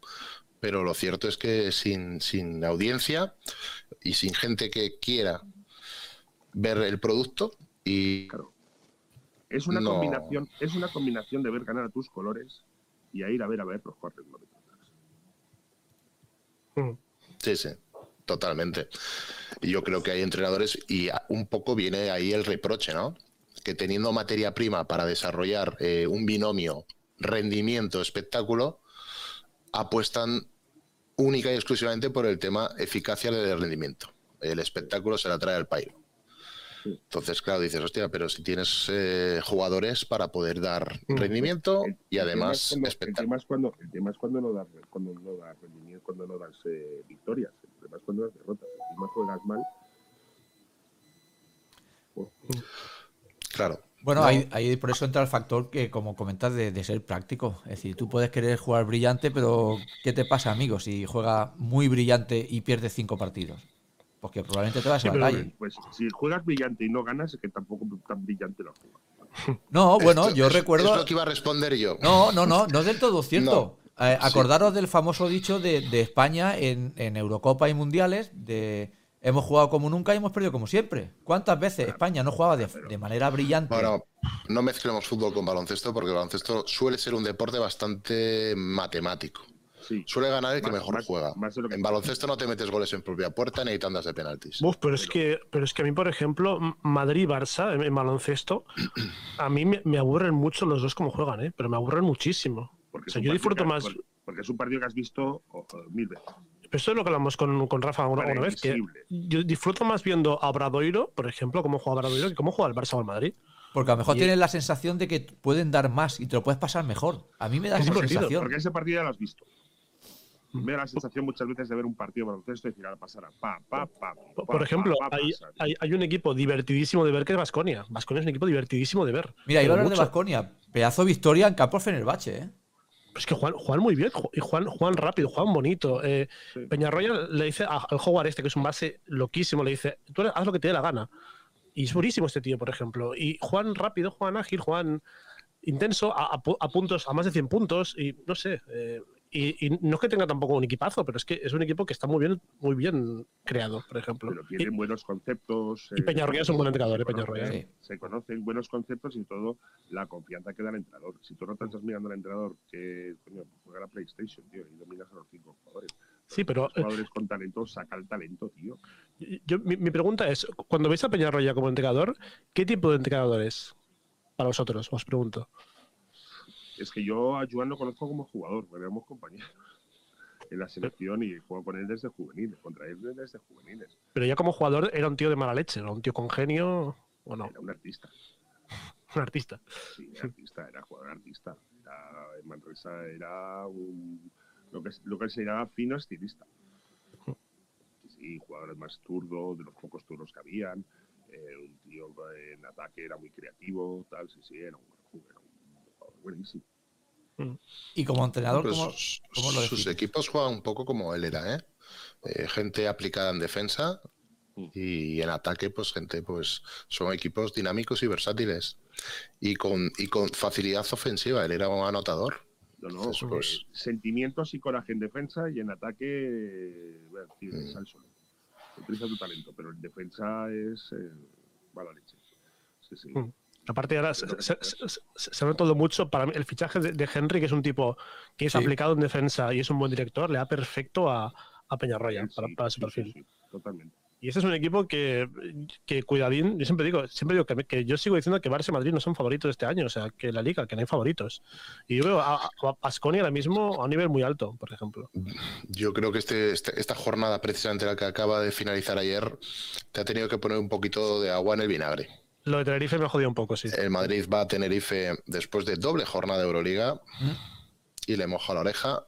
Pero lo cierto es que sin, sin audiencia y sin gente que quiera ver el producto y Claro. Es una No. combinación, es una combinación de ver ganar a tus colores y a ir a ver a ver los jugadores. Mm. Sí, sí, totalmente. Y yo creo que hay entrenadores y un poco viene ahí el reproche, ¿no? Que teniendo materia prima para desarrollar eh, un binomio rendimiento-espectáculo, apuestan única y exclusivamente por el tema eficacia del rendimiento. El espectáculo se la trae al pairo. Entonces, claro, dices, hostia, pero si tienes eh, jugadores para poder dar Mm. rendimiento El- y el además tema el tema es cuando el tema es cuando no das cuando no das rendimiento, cuando no das eh, victorias el tema es cuando das derrotas si no juegas mal Claro. Bueno, No. ahí, ahí por eso entra el factor que, como comentas, de, de ser práctico. Es decir, tú puedes querer jugar brillante, pero ¿qué te pasa, amigo, si juega muy brillante y pierde cinco partidos? Porque probablemente te vas a la pero- calle. Pues si juegas brillante y no ganas, es que tampoco tan brillante no juegas. No, bueno, Esto yo es- recuerdo. Es lo que iba a responder yo. No, no, no, no es del todo cierto. Eh, Sí. acordaros del famoso dicho de, de España en, en Eurocopa y Mundiales, de hemos jugado como nunca y hemos perdido como siempre. ¿Cuántas veces España no jugaba de, de manera brillante? Bueno, no mezclemos fútbol con baloncesto porque el baloncesto suele ser un deporte bastante matemático. Sí. Suele ganar el que Más- mejor más- juega. más que- En baloncesto no te metes goles en propia puerta ni tandas de penaltis. Uf, pero es que, pero es que a mí, por ejemplo, Madrid-Barça en, en baloncesto, a mí me, me aburren mucho los dos como juegan, ¿eh? pero me aburren muchísimo. Porque O sea, yo partido disfruto que- más. por- Porque es un partido que has visto mil veces. Esto es lo que hablamos con, con Rafa una, una vez, que yo disfruto más viendo a Obradoiro, por ejemplo, cómo juega Obradoiro, que cómo juega el Barça o el Madrid. Porque a lo mejor Y- tienes la sensación de que pueden dar más y te lo puedes pasar mejor. A mí me da Es esa sensación. Porque ese partido ya lo has visto. Me da la sensación muchas veces de ver un partido de baloncesto y decir, ahora pasará, pa, pa, pa. Por, pa, por ejemplo, pa, pa, hay, hay, hay un equipo divertidísimo de ver que es Vasconia. Vasconia es un equipo divertidísimo de ver. Mira, iba a hablar de mucho. Basconia. Pedazo de victoria en campo Fenerbahce, ¿eh? Es que juegan, juegan muy bien, y juegan, juegan rápido, juegan bonito. Eh, Sí. Peñarroya le dice a- al Howard este, que es un base loquísimo, le dice, tú haz lo que te dé la gana. Y es buenísimo este tío, por ejemplo. Y juegan rápido, juegan ágil, juegan intenso, a, a pu- a puntos, a más de 100 puntos, y no sé. eh, y, y no es que tenga tampoco un equipazo, pero es que es un equipo que está muy bien, muy bien creado, por ejemplo. Pero Y- tienen buenos conceptos. y eh, Peñarroya es un buen entrenador, eh, se conocen- Peñarroya. Sí. Se conocen buenos conceptos y todo la confianza que da el entrenador. Si tú no te estás mirando al entrenador que coño, juega a la PlayStation, tío, y dominas a los cinco jugadores. Sí, pero, Los jugadores con talento, saca el talento, tío. Yo, mi, mi pregunta es, cuando veis a Peñarroya como entrenador, ¿qué tipo de entrenador es? Para vosotros, os pregunto. Es que yo a Joan lo conozco como jugador, éramos compañeros en la selección y juego con él desde juveniles, contra él desde juveniles. Pero ya como jugador era un tío de mala leche, ¿no? Un tío con genio o no, Era un artista. un artista. Sí, era artista, era jugador artista. Era, en Manresa era un, lo, que, lo que se llamaba fino estilista. Sí, sí, jugadores más turdos, de los pocos turnos que habían. eh, un tío en ataque era muy creativo, tal, sí, sí, era un, era un jugador buenísimo. Y como entrenador, Pues ¿cómo, sus, cómo lo sus defines? equipos juegan un poco como él era, ¿eh? Eh, gente aplicada en defensa Mm. y en ataque, pues gente, pues son equipos dinámicos y versátiles y con, y con facilidad ofensiva. Él era un anotador. No, no, Entonces, porque pues- sentimientos y coraje en defensa y en ataque, eh, bueno, tío, Mm. Utiliza tu talento, pero en defensa es eh, leche. Sí, sí. Mm. Aparte ahora se, se, se- se- se ha notado mucho para mí el fichaje de, de Henry, que es un tipo que es Sí. aplicado en defensa y es un buen director, le da perfecto a, a Peñarroya Sí, para, sí, su perfil. sí, sí, totalmente. Y ese es un equipo que, que cuidadín, yo siempre digo, siempre digo que, que yo sigo diciendo que Barça y Madrid no son favoritos este año, o sea, que la liga, que no hay favoritos. Y yo veo a, Baskonia ahora mismo a un nivel muy alto, por ejemplo. Yo creo que este, este- esta jornada, precisamente la que acaba de finalizar ayer, te ha tenido que poner un poquito de agua en el vinagre. Lo de Tenerife me jodió un poco, sí. El Madrid va a Tenerife después de doble jornada de Euroliga y le moja la oreja.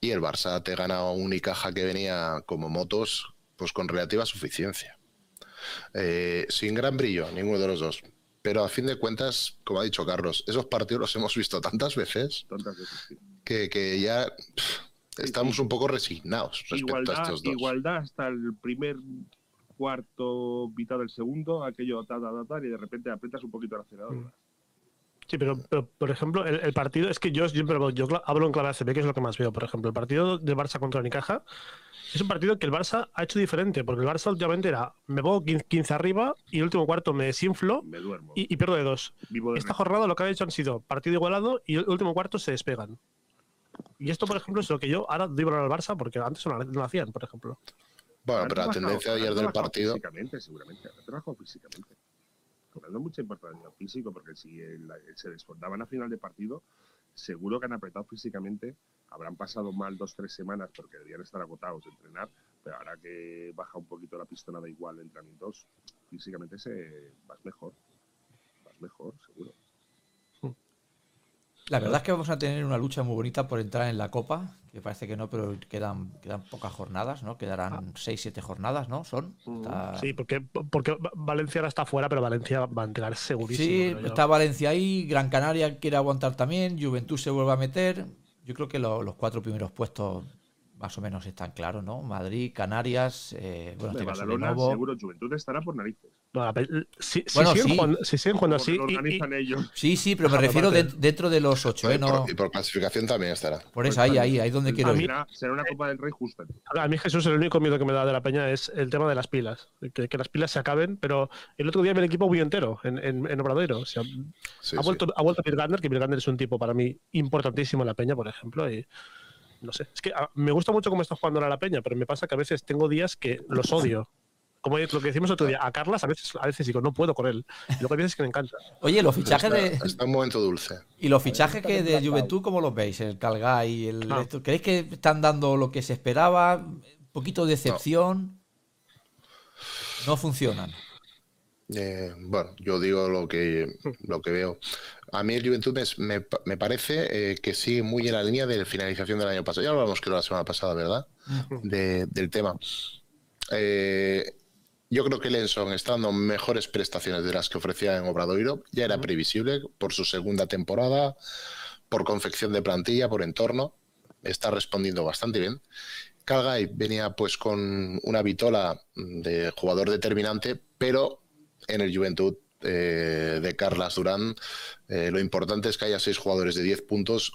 Y el Barça te gana un Unicaja que venía como motos, pues con relativa suficiencia. Eh, sin gran brillo, ninguno de los dos. Pero a fin de cuentas, como ha dicho Carlos, esos partidos los hemos visto tantas veces Tantas veces, sí. que, que ya pff, estamos un poco resignados respecto a estos dos. igualdad hasta el primer cuarto, mitad del segundo, aquello ta, ta, ta, ta, y de repente aprietas un poquito el acelerador. Mm. Sí, pero, pero, por ejemplo, el, el partido, es que yo siempre hablo- yo cla- hablo en clave ACB, que es lo que más veo, por ejemplo. El partido del Barça contra Unicaja es un partido que el Barça ha hecho diferente, porque el Barça últimamente era, me pongo 15 15 arriba y el último cuarto me desinflo Me duermo. y, y pierdo de dos. De Esta jornada lo que ha hecho han sido partido igualado y el último cuarto se despegan. Y esto, por ejemplo, es lo que yo ahora doy valor al Barça, porque antes no lo hacían, por ejemplo. Bueno, pero la tendencia de ayer del partido. Físicamente, seguramente. Habrá trabajado físicamente. Cobrando mucha importancia físico, porque si el- se desfondaban a final de partido, seguro que han apretado físicamente. Habrán pasado mal dos tres semanas porque debían estar agotados de entrenar, pero ahora que baja un poquito la pistona da igual de entrenamientos, físicamente se vas mejor. Vas mejor, seguro. La verdad es que vamos a tener una lucha muy bonita por entrar en la Copa, que parece que no, pero quedan, quedan pocas jornadas, ¿no? Quedarán 6-7 jornadas, ¿no? Son. Está- Sí, porque, porque Valencia ahora está fuera, pero Valencia va a entregar segurísimo. Sí, yo. está Valencia ahí, Gran Canaria quiere aguantar también, Juventud se vuelve a meter. Yo creo que lo- los cuatro primeros puestos más o menos están claros, ¿no? Madrid, Canarias, eh, bueno, Badalona, seguro, Juventud estará por narices. Si, si Bueno, siguen sí. jugando, si siguen jugando así. lo y- y- organizan ellos. Sí, sí, pero me refiero de- dentro de los ocho, ¿eh? y, por, No, y por clasificación también estará. por eso, ahí, ahí, ahí donde quiero ir. será, una Copa del Rey justa. A mí Jesús el único miedo que me da de la peña es el tema de las pilas, que, que las pilas se acaben, pero el otro día vi el equipo muy entero en, en, en Obradoiro. O sea, Sí, ha, sí. vuelto, ha vuelto Bill Gardner, que Bill es un tipo para mí importantísimo en la peña, por ejemplo, y no sé, es que ah, me gusta mucho cómo está jugando ahora la peña, pero me pasa que a veces tengo días que los odio. Como lo que decimos otro día, a Carlas a veces, a veces digo, no puedo con él. Y luego hay veces que me encanta. Oye, los fichajes Está, de. está un momento dulce. Y los fichajes que de Juventud, ¿cómo los veis? El Calgay, el. Ah. esto, ¿Creéis que están dando lo que se esperaba? ¿Un poquito de decepción? No funcionan. Eh, bueno, yo digo lo que, lo que veo. A mí el Juventud me, me me parece eh, que sigue muy en la línea de la finalización del año pasado. Ya lo hablamos creo la semana pasada, ¿verdad? De- del tema. Eh, yo creo que Lenson está dando mejores prestaciones de las que ofrecía en Obradoiro. Ya era previsible por su segunda temporada, por confección de plantilla, por entorno. Está respondiendo bastante bien. Calgay venía pues con una vitola de jugador determinante, pero en el Juventud eh, de Carlas Durán eh, lo importante es que haya seis jugadores de 10 puntos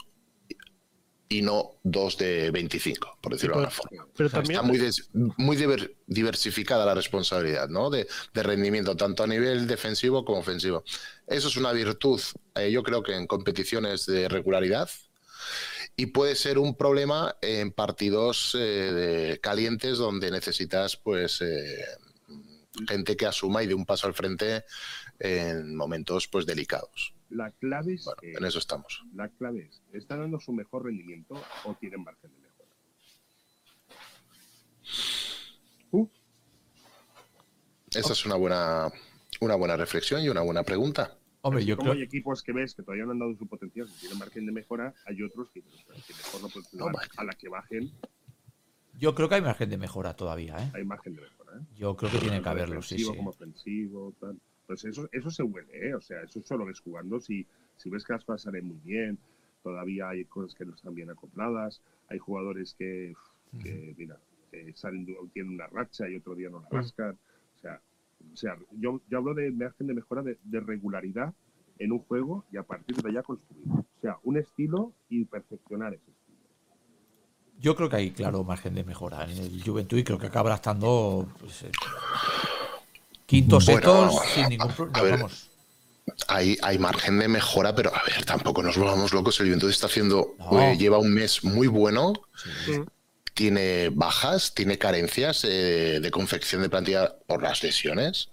y no dos de 25, por decirlo de alguna forma. Pero también, Está muy, des- muy diver- diversificada la responsabilidad ¿no? de, de rendimiento, tanto a nivel defensivo como ofensivo. Eso es una virtud, eh, yo creo que en competiciones de regularidad y puede ser un problema en partidos eh, de- calientes donde necesitas pues eh, gente que asuma y de un paso al frente en momentos pues delicados. La clave es Bueno, que- en eso estamos. La clave es, ¿están dando su mejor rendimiento o tienen margen de mejora? Uh, Esa es una buena, una buena reflexión y una buena pregunta. Hombre, así yo como creo. hay equipos que ves que todavía no han dado su potencial, que tienen margen de mejora, hay otros que, pues, que mejor no pueden No, a la que bajen, Yo creo que hay margen de mejora todavía, ¿eh? hay margen de mejora. ¿eh? Yo creo que tiene que haberlo, sí, sí. como ofensivo, tal. Pues eso, eso se huele, ¿eh? O sea, eso solo ves jugando. Si, si ves que las cosas salen muy bien, todavía hay cosas que no están bien acopladas, hay jugadores que, que mira, que salen, tienen una racha y otro día no la rascan. O sea, o sea yo, yo hablo de margen de mejora de, de regularidad en un juego y a partir de allá construir. O sea, un estilo y perfeccionar ese estilo. Yo creo que hay, claro, margen de mejora en el Juventud y creo que acabará estando pues, eh, quinto, Bueno, sin ningún problema. ver, Vamos. Hay, hay margen de mejora, pero a ver, tampoco nos volvamos locos. El Juventud está haciendo, No. eh, lleva un mes muy bueno, Sí. tiene bajas, tiene carencias eh, de confección de plantilla por las lesiones.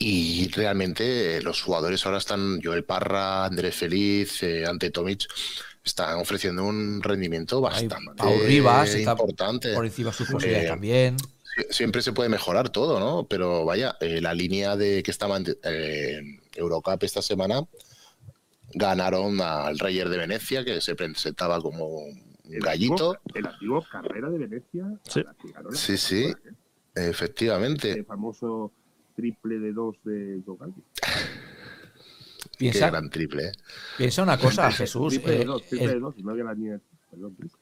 Y realmente eh, los jugadores ahora están, Joel Parra, Andrés Feliz, eh, Ante Tomic, están ofreciendo un rendimiento bastante Rivas está importante. por encima de sus posibilidades Eh, también. Sie- Siempre se puede mejorar todo, ¿no? Pero vaya, eh, la línea de que estaba en eh, Eurocup esta semana ganaron al Reyer de Venecia, que se presentaba como un El gallito. antiguo- el antiguo carrera de Venecia. Sí. la que ganó la Sí, ¿eh? Efectivamente. el famoso triple de dos de Jogaldi. Qué Piensa, gran triple. ¿eh? piensa una cosa, Jesús. Triple de dos, triple de el, dos, y no había la línea. Perdón, triple.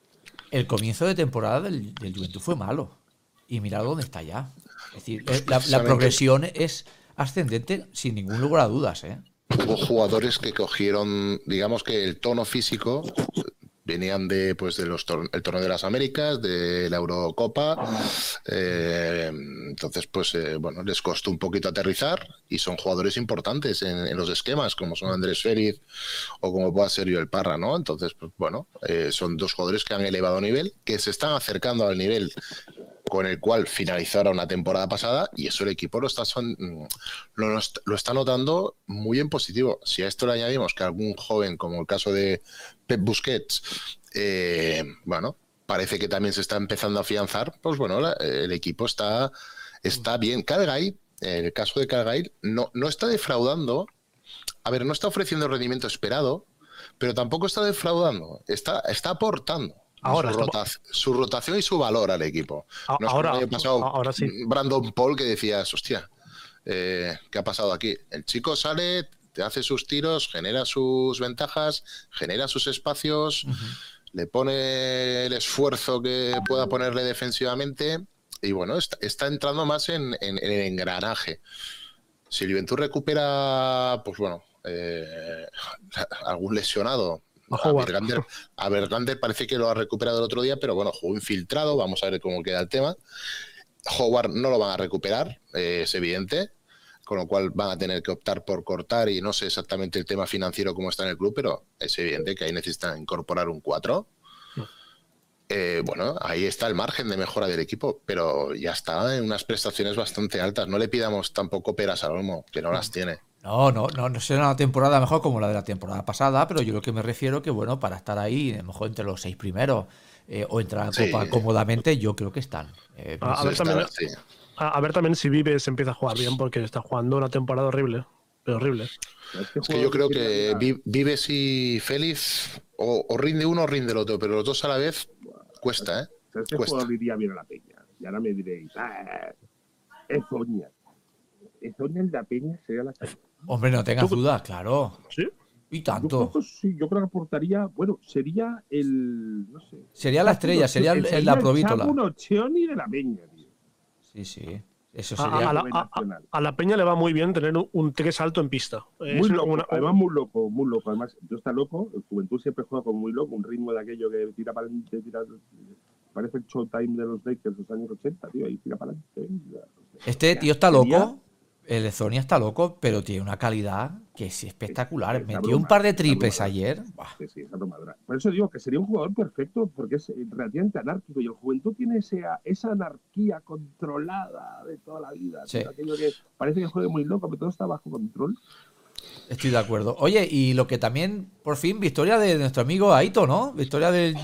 el comienzo de temporada del, del Juventud fue malo. Y mirad dónde está ya. Es decir, eh, la, progresión es ascendente sin ningún lugar a dudas, ¿eh? Hubo jugadores que cogieron, digamos que el tono físico venían de pues de los tor- el torneo de las Américas, de la Eurocopa, eh, entonces pues eh, bueno les costó un poquito aterrizar y son jugadores importantes en, en los esquemas como son Andrés Félix o como pueda ser Joel Parra, ¿no? Entonces pues bueno eh, son dos jugadores que han elevado nivel, que se están acercando al nivel con el cual finalizaron la temporada pasada y eso el equipo lo está, son- mm, lo, lo est- lo está notando muy en positivo. Si a esto le añadimos que algún joven, como el caso de Pep Busquets, eh, bueno, parece que también se está empezando a afianzar, pues bueno, el equipo está, está bien. En el caso de Calgay, no, no está defraudando, a ver, no está ofreciendo el rendimiento esperado, pero tampoco está defraudando, está, está aportando. Ahora su, está- rota- su rotación y su valor al equipo. A- No es ahora- como pasado ahora sí. Brandon Paul que decías, hostia, eh, ¿qué ha pasado aquí? El chico sale, te hace sus tiros, genera sus ventajas, genera sus espacios, le pone el esfuerzo que pueda ponerle defensivamente y bueno, está, está entrando más en, en- en el engranaje. Si el Juventud recupera, pues bueno, eh, algún lesionado. A. Bergander, a Bergander parece que lo ha recuperado el otro día, pero bueno, jugó infiltrado. Vamos a ver cómo queda el tema. Howard no lo van a recuperar, eh, es evidente, con lo cual van a tener que optar por cortar y no sé exactamente el tema financiero cómo está en el club, pero es evidente que ahí necesitan incorporar un 4. Eh, bueno, ahí está el margen de mejora del equipo, pero ya está en unas prestaciones bastante altas. No le pidamos tampoco peras al olmo, que no las tiene. No, no, no, no será una temporada mejor como la de la temporada pasada, pero yo lo que me refiero que, bueno, para estar ahí, a lo mejor entre los seis primeros eh, o entrar a Sí. Copa cómodamente, yo creo que están. Eh, A- a ver también-. A, a ver también si Vives empieza a jugar bien, porque está jugando una temporada horrible. Pero horrible. ¿Sabes qué Es que yo creo que Vives y Félix o, o rinde uno o rinde el otro, pero los dos a la vez cuesta, ¿eh? ¿Sabes qué Cuesta. jugador iría bien a la peña? Y ahora me diréis, ah, Ezoña. Ezoña en la peña sería la. Hombre, no tengas Tú- dudas, claro. ¿Sí? Y Yo tanto. creo que sí, yo creo que aportaría, bueno, sería el, no sé. Sería la estrella, sería el- el- la provítola. Ocheoni de la peña, tío. Sí, sí. Eso sería. a la, a- nacional. a la Peña le va muy bien tener un, un 3 alto en pista. Es Muy loco, una- además muy loco, muy loco. Además, yo está loco, el Juventud siempre juega con muy loco, un ritmo de aquello que tira para adelante, tira... Parece el showtime de los Lakers de los años 80, tío, ahí tira para adelante. Este tío está Sería- loco. El Ezonia está loco, pero tiene una calidad que es espectacular. Es- es Metió un par de triples ayer. Sí, sí. Por eso digo que sería un jugador perfecto porque es eh, relativamente anárquico y el Juventud tiene esa, esa anarquía controlada de toda la vida. Sí. Aquello que parece que juegue muy loco, pero todo está bajo control. Estoy de acuerdo. Oye, y lo que también, por fin, victoria de nuestro amigo Aito, ¿no? Victoria del,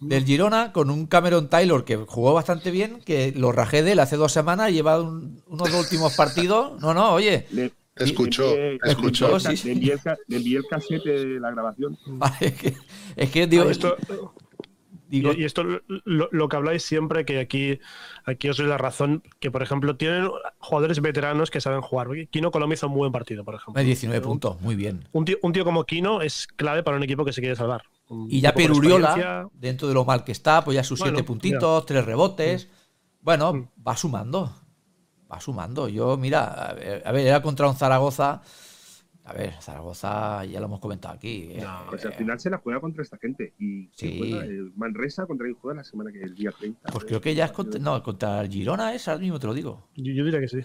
del Girona con un Cameron Taylor que jugó bastante bien, que lo rajé de él hace dos semanas, lleva un- unos dos últimos partidos. No, no, oye. Le, Te escuchó, le envié- te escuchó, le sí, ca- sí. Le envié el le envié el casete de la grabación. vale, es que, es que, digo, Ah, esto, digo, y, y esto lo, lo que habláis siempre, que aquí, aquí os doy la razón, que por ejemplo tienen jugadores veteranos que saben jugar. Kino Colombo hizo un buen partido, por ejemplo. 19 puntos, muy bien. Un tío, un tío como Kino es clave para un equipo que se quiere salvar. Y ya Peruriola, dentro de lo mal que está, pues ya sus Bueno, siete puntitos, tres rebotes. Bueno, va sumando. Va sumando. Yo, mira, a ver, a ver, era contra un Zaragoza. A ver, Zaragoza, ya lo hemos comentado aquí. eh, Pues al final se la juega contra esta gente. Y Sí. juega, eh, Manresa contra quien juega la semana que el día 30. Pues ¿eh? creo que ya es contra, no, contra el Girona es, ahora mismo te lo digo. Yo, yo diría que sí.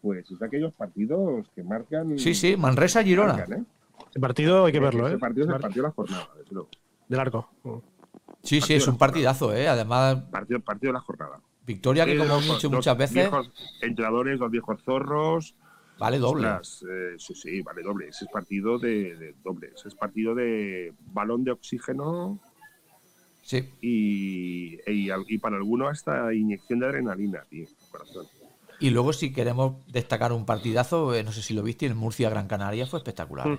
Pues es de aquellos partidos que marcan. Sí, sí, Manresa Girona. marcan, ¿eh? El partido hay que verlo, Ese ¿eh? partido es el partido de la jornada, desde luego. Del arco. Sí, sí, es un partidazo, ¿eh? Además, Partido, partido de la jornada. victoria que Eh, como hemos dicho dos muchas veces, Viejos entrenadores, dos viejos zorros. vale doble. Ostras, eh, sí, sí, vale doble. Ese es partido de, de doble. Ese es partido de balón de oxígeno Sí. y, y, al- y para algunos hasta inyección de adrenalina, tío. Corazón. Y luego, si queremos destacar un partidazo, eh, no sé si lo viste, en Murcia Gran Canaria fue espectacular. Mm. ¿eh?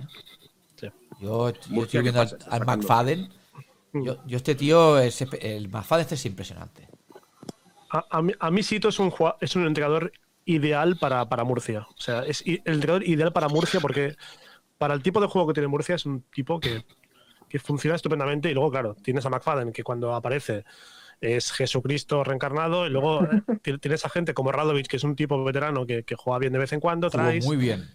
Sí. Yo, yo estoy ¿qué viendo al, McFadden. Yo, yo este tío, es, el McFadden este es impresionante. A, a mí, a mí Sito es un, es un entrenador ideal para, para Murcia. O sea, es el entrenador ideal para Murcia porque para el tipo de juego que tiene Murcia es un tipo que, que funciona estupendamente. Y luego, claro, tienes a McFadden que cuando aparece es Jesucristo reencarnado. Y luego eh, ti- tienes a gente como Radovic, que es un tipo veterano que, que juega bien de vez en cuando. Traes. muy bien.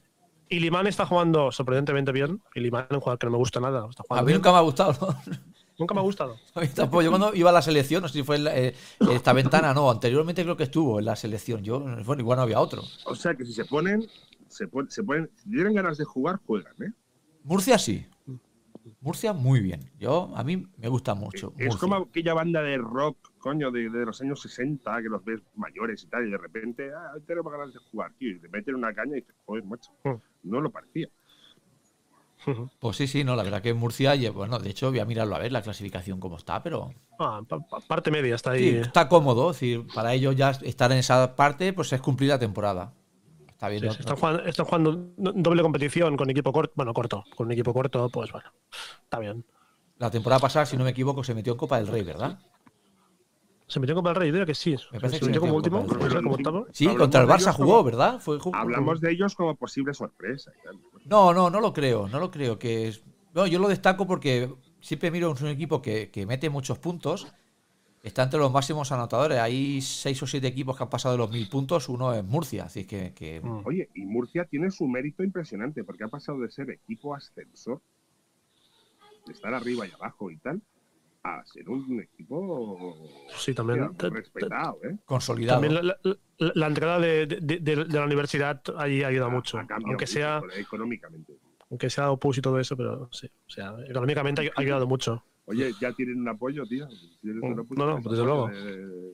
Y Limán está jugando sorprendentemente bien. Y Limán es un jugador que no me gusta nada. Está A mí bien. nunca me ha gustado, ¿no? Nunca me ha gustado. A mí tampoco. Yo cuando iba a la selección, no sé si fue en la- eh, esta ventana, no, anteriormente creo que estuvo en la selección. Yo, bueno, igual no había otro. O sea que si se ponen, se, pon- se ponen, si tienen ganas de jugar, juegan, ¿eh? Murcia sí. Murcia muy bien. Yo, a mí me gusta mucho. Es Murcia. como aquella banda de rock, coño, de, de los años 60, que los ves mayores y tal, y de repente, ah, hoy tenemos ganas de jugar, tío, y te meten una caña y dices, joder, macho, Mm. no lo parecía. Pues sí, sí, no, la verdad que Murcia, bueno, de hecho voy a mirarlo a ver la clasificación cómo está, pero Ah, pa- pa- parte media está sí, ahí. está cómodo. Es decir, para ellos ya estar en esa parte, pues es cumplir la temporada. Está bien. Sí, ¿no? están, jugando, están jugando do- doble competición con equipo corto. Bueno, corto. Con un equipo corto, pues bueno. Está bien. La temporada pasada, si no me equivoco, se metió en Copa del Rey, ¿verdad? Se metió con el Rey, diría que sí. Me parece se que metió se como metió en último, Copa del puede ser, Rey. como octavo. Sí, contra el Barça jugó, como- ¿verdad? Fue, jugó- Hablamos de ellos como posible sorpresa. No, no, no lo creo, no lo creo. Que es- no, yo lo destaco porque siempre miro un equipo que, que mete muchos puntos. Está entre los máximos anotadores. Hay seis o siete equipos que han pasado de los mil puntos. Uno es Murcia. Así que, que Mm. Oye, y Murcia tiene su mérito impresionante porque ha pasado de ser equipo ascensor, de estar arriba y abajo y tal, a ser un equipo Sí, también. respetado, ¿eh? consolidado. También la, la- la- la entrada de, de- de- de la universidad ahí ayuda mucho. Aunque mucho sea, económicamente. aunque sea opus y todo eso, pero sí. O sea, económicamente ha ayudado mucho. Oye, ya tienen un apoyo, tío. Un No, apoyo, no, tienes desde luego. de-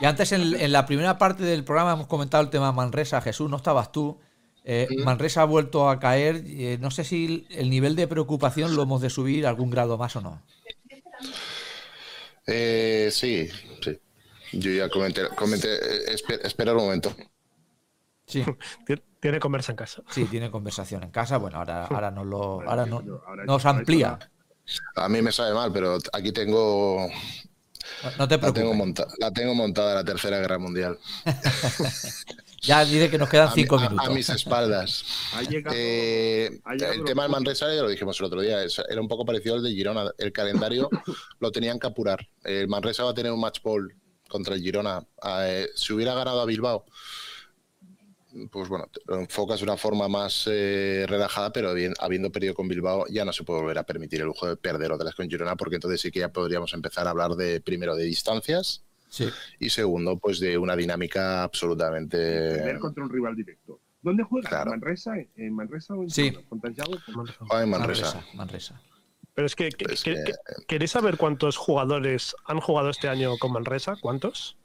Y antes en, en la primera parte del programa hemos comentado el tema Manresa. Jesús, no estabas tú. Eh, Manresa ha vuelto a caer. eh, no sé si el nivel de preocupación lo hemos de subir algún grado más o no. Eh, sí, sí. Yo ya comenté, comenté eh, espe- espera un momento. Sí, Tien- Tiene conversa en casa. sí, tiene conversación en casa. Bueno, ahora, ahora nos lo, ahora no- nos amplía. A mí me sabe mal, pero aquí tengo No, te la tengo, preocupes. monta- la tengo montada la Tercera Guerra Mundial. Ya diré que nos quedan A, cinco a- minutos. a mis espaldas. Ha llegado, Eh, ha llegado el tema del. Manresa ya lo dijimos el otro día, es- era un poco parecido al de Girona. El calendario lo tenían que apurar. El Manresa va a tener un match ball contra el Girona. Eh, si hubiera ganado a Bilbao, pues bueno, te- lo enfocas de una forma más eh, relajada, pero bien, habiendo perdido con Bilbao ya no se puede volver a permitir el lujo de perder otra vez con Girona, porque entonces sí que ya podríamos empezar a hablar de primero de distancias Sí. y segundo, pues de una dinámica absolutamente... Contra un rival directo. ¿Dónde juega? Claro. ¿En Manresa? ¿En Manresa o en Sí. Juega en Manresa. Manresa. Manresa. Pero es que, Pues que- que- que- ¿queréis saber cuántos jugadores han jugado este año con Manresa? ¿Cuántos?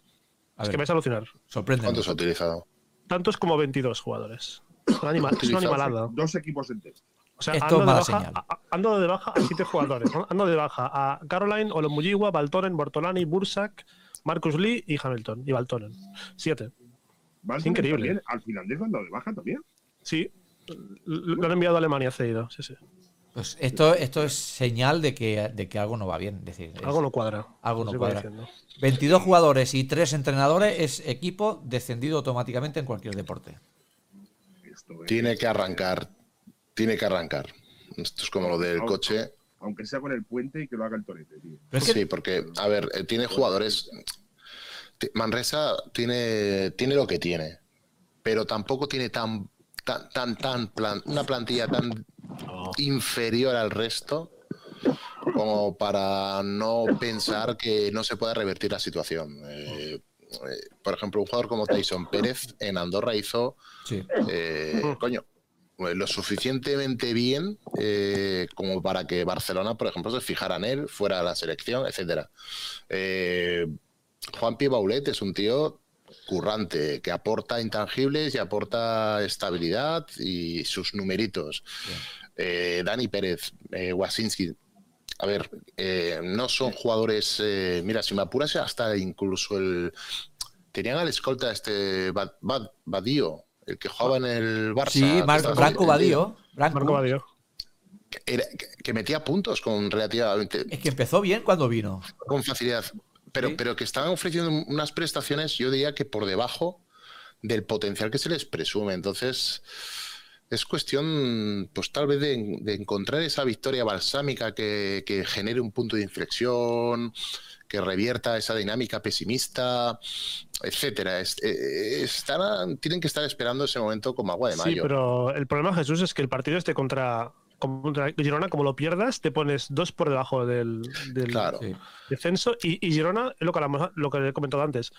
A es ver, que vais a alucinar. sorpréndenos. ¿Cuántos ha utilizado? Tantos como 22 jugadores. Es una, anima- es una animalada. Dos equipos enteros. O sea, ando de, baja, señal. a- ando de baja a siete jugadores. Ando de baja a Caroline, Olomuyiwa, Baltonen, Bortolani, Bursak, Marcus Lee y Hamilton. Y Baltonen. Siete. Increíble. también, Al finlandés cuando de baja también. Sí. Lo lo han enviado a Alemania cedido. Sí, sí. Pues esto, esto es señal de que, de que algo no va bien. Es decir, es- Algo no cuadra. algo no cuadra. diciendo. 22 jugadores y 3 entrenadores es equipo descendido automáticamente en cualquier deporte. Tiene que arrancar. Tiene que arrancar. Esto es como lo del coche. Aunque sea con el puente y que lo haga el torete, tío. Sí, porque, a ver, eh, tiene jugadores. Manresa tiene, tiene lo que tiene, pero tampoco tiene tan, tan, tan, tan plan- una plantilla tan inferior al resto como para no pensar que no se pueda revertir la situación. Eh, eh, por ejemplo, un jugador como Tyson Pérez en Andorra hizo sí. eh, coño, lo suficientemente bien eh, como para que Barcelona, por ejemplo, se fijara en él, fuera a la selección, etcétera. Eh, Juan Pi Baulet es un tío currante, que aporta intangibles y aporta estabilidad y sus numeritos. Eh, Dani Pérez, eh, Wasinski. A ver, eh, no son jugadores. eh, mira, si me apuras, hasta incluso el. Tenían al escolta este Bad, Bad- Badío, el que jugaba en el Barça. Sí, Mar- Branco Badío. Branco. Marco Badio. que era- que- que metía puntos con relativamente Es que empezó bien cuando vino. con facilidad. Pero, Sí. pero que estaban ofreciendo unas prestaciones, yo diría que por debajo del potencial que se les presume. Entonces, es cuestión, pues tal vez de, de encontrar esa victoria balsámica que, que genere un punto de inflexión, que revierta esa dinámica pesimista, etcétera. Es- eh, estarán- tienen que estar esperando ese momento como agua de Sí, mayo. pero el problema, Jesús, es que el partido este contra, contra Girona, como lo pierdas, te pones dos por debajo del, del Claro. Sí. descenso. Y, y Girona, es lo que, hablamos- lo que he comentado antes,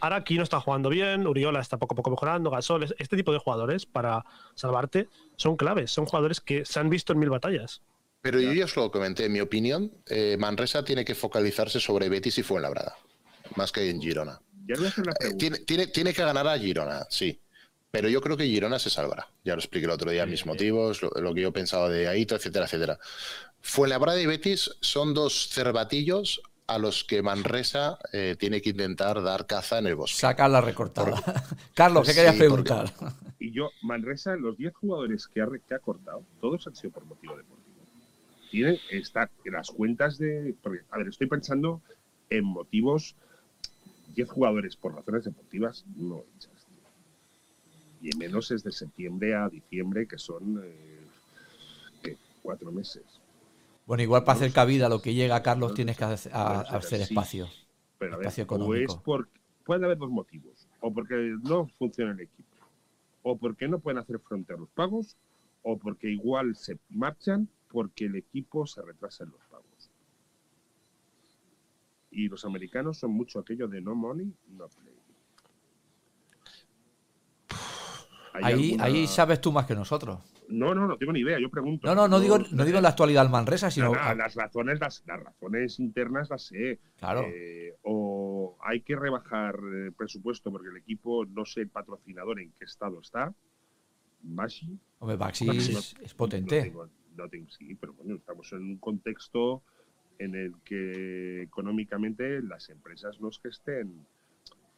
ahora aquí no está jugando bien, Uriola está poco a poco mejorando, Gasol, es- este tipo de jugadores para salvarte son claves, son jugadores que se han visto en mil batallas. Pero yo ya os lo comenté, en mi opinión, eh, Manresa tiene que focalizarse sobre Betis y Fuenlabrada, más que en Girona. Ya voy a hacer la Eh, tiene, tiene, tiene que ganar a Girona, sí. Pero yo creo que Girona se salvará. Ya lo expliqué el otro día, mis motivos, lo, lo que yo pensaba de Aito, etcétera, etcétera. Fuenlabrada y Betis son dos cervatillos a los que Manresa eh, tiene que intentar dar caza en el bosque. Saca la recortada. Carlos, ¿qué Sí, querías porque- preguntar? Y yo, Manresa, los 10 jugadores que ha, que ha cortado, todos han sido por motivo deportivo. Tienen estar en las cuentas de. Porque, a ver, estoy pensando en motivos. 10 jugadores por razones deportivas no echas. Y menos es de septiembre a diciembre, que son. eh, ¿qué? cuatro meses. Bueno, igual para hacer cabida lo que llega, Carlos, tienes que hacer, a- Vamos a ver, hacer sí. espacio. Pero a ver, espacio o económico. es haber dos motivos. O porque no funciona el equipo. O porque no pueden hacer frente a los pagos. O porque igual se marchan porque el equipo se retrasa en los pagos. Y los americanos son mucho aquello de no money, no play. ¿Hay Ahí, alguna- ahí sabes tú más que nosotros. No, no, no tengo ni idea, yo pregunto. No, no, no digo, no digo en la actualidad del Manresa, sino. No, no, las razones, las, las razones internas las sé. Claro. Eh, o hay que rebajar el presupuesto porque el equipo, no sé el patrocinador en qué estado está. Bashi. Hombre, Baxi. es, es potente. No tengo- no tengo- sí, pero bueno, estamos en un contexto en el que económicamente las empresas no es que estén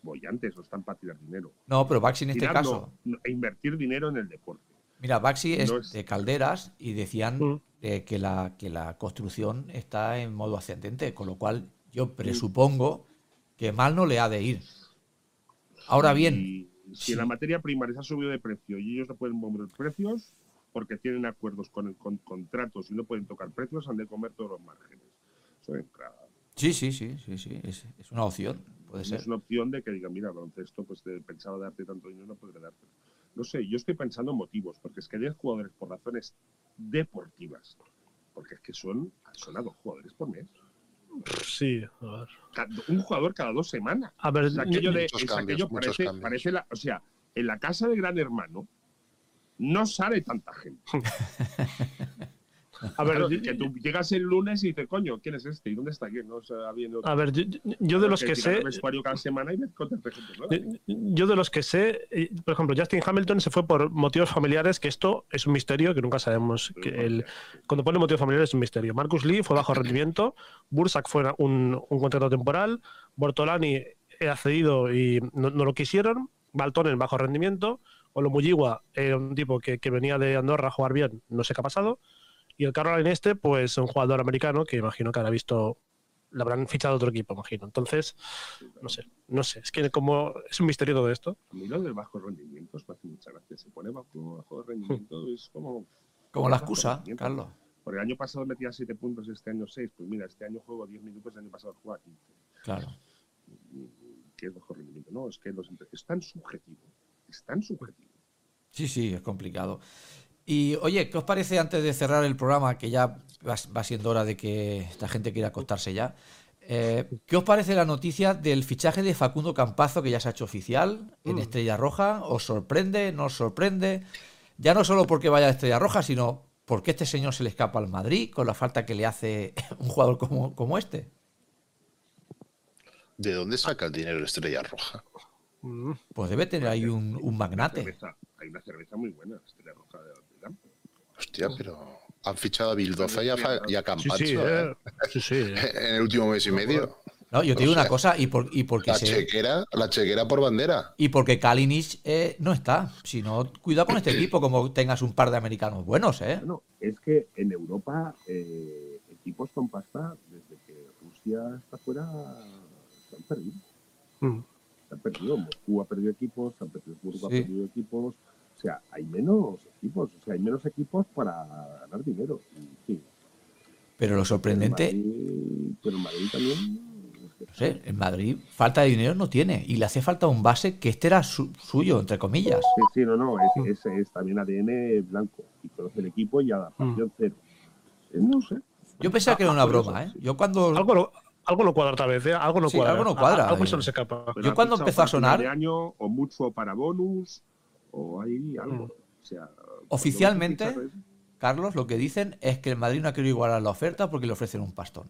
bollantes, no están para tirar dinero. No, pero Baxi en este caso. no, e invertir dinero en el deporte. Mira, Baxi es, No es- de calderas y decían Mm. eh, que, la, que la construcción está en modo ascendente, con lo cual yo presupongo que mal no le ha de ir. Ahora bien, Y si sí. la materia prima les ha subido de precio y ellos no pueden mover precios porque tienen acuerdos con, con contratos y no pueden tocar precios, han de comer todos los márgenes. Eso sí, sí, sí, sí, sí, es, es una opción, puede No ser. es una opción de que digan, mira, baloncesto, pues te pensaba darte tanto dinero, no podré darte. No sé, yo estoy pensando en motivos, porque es que hay jugadores por razones deportivas, porque es que son, son a dos jugadores por mes. Sí, a ver. Un jugador cada dos semanas. A ver, aquello de, es cambios, aquello muchos parece, parece la, o sea, en la casa de Gran Hermano no sale tanta gente. a ver, Claro, que tú llegas el lunes y dices, coño, ¿quién es este? ¿Y dónde está quién? No, o sea, habiendo- a ver, yo, yo- de los que tirar sé, cada semana y cuánta gente yo- de los que sé, por ejemplo, Justin Hamilton se fue por motivos familiares, que esto es un misterio que nunca sabemos. Que el, cuando pone motivos familiares es un misterio. Marcus Lee fue bajo rendimiento, Bursak fue un, un contrato temporal, Bortolani ha cedido y no, no lo quisieron, Baltonen bajo rendimiento, Olomuyiwa era un tipo que, que venía de Andorra a jugar bien, no sé qué ha pasado, y el Caroline este, pues un jugador americano que imagino que habrá visto, le habrán fichado otro equipo, imagino. Entonces, no sé, no sé, es que como es un misterio todo esto. A mí lo del bajo rendimiento me hace mucha gracia. Se pone bajo, bajo rendimiento, es como. Como la excusa. Carlos. Porque el año pasado metía 7 puntos, este año 6. Pues mira, este año juego 10 minutos, el año pasado jugaba 15. Claro. ¿Qué es bajo rendimiento? No, es que los, es tan subjetivo. Es tan subjetivo. Sí, sí, es complicado. Y oye, ¿qué os parece antes de cerrar el programa, que ya va, siendo hora de que esta gente quiera acostarse ya? eh, ¿Qué os parece la noticia del fichaje de Facundo Campazo que ya se ha hecho oficial en Mm. Estrella Roja? ¿Os sorprende? ¿No os sorprende? Ya no solo porque vaya a Estrella Roja, sino porque este señor se le escapa al Madrid con la falta que le hace un jugador como, como este. ¿De dónde saca el dinero Estrella Roja? Pues debe tener ahí un, un Una magnate. cerveza- hay una cerveza muy buena, Estrella Roja de. Hostia, pero han fichado a Bildoza y a, Fa- y a Campacho sí, ¿eh? eh, sí, sí. eh. en el último mes y medio. No, yo te O digo una cosa, y, por, y porque La se, chequera, la chequera por bandera. Y porque Kalinic eh, no está. Si no, cuidado con este equipo, como tengas un par de americanos buenos, ¿eh? Bueno, es que en Europa eh, equipos con pasta, desde que Rusia está fuera, se han perdido. Mm. Se han perdido. Moscú ha perdido equipos, San Petersburgo Sí. ha perdido equipos. O sea, hay menos equipos. O sea, hay menos equipos para ganar dinero. Sí, Pero lo sorprendente, el Madrid- pero Madrid también. no sé, en Madrid falta de dinero no tiene. Y le hace falta un base que este era su- suyo, entre comillas. Sí, sí, no, no, es, es, es también ADN blanco. Y conoce el equipo y adaptación cero. Eh, no sé. Yo pensaba que era una broma, ¿eh? Yo cuando, Algo, no, algo no cuadra otra vez, ¿eh? Algo no Sí, cuadra. algo no cuadra, A- Algo eh. se nos escapa. Pero Yo cuando empezó a sonar- de año, o mucho para bonus, o hay algo. Mm. O sea, Oficialmente- Carlos, lo que dicen es que el Madrid no ha querido igualar la oferta porque le ofrecen un pastón.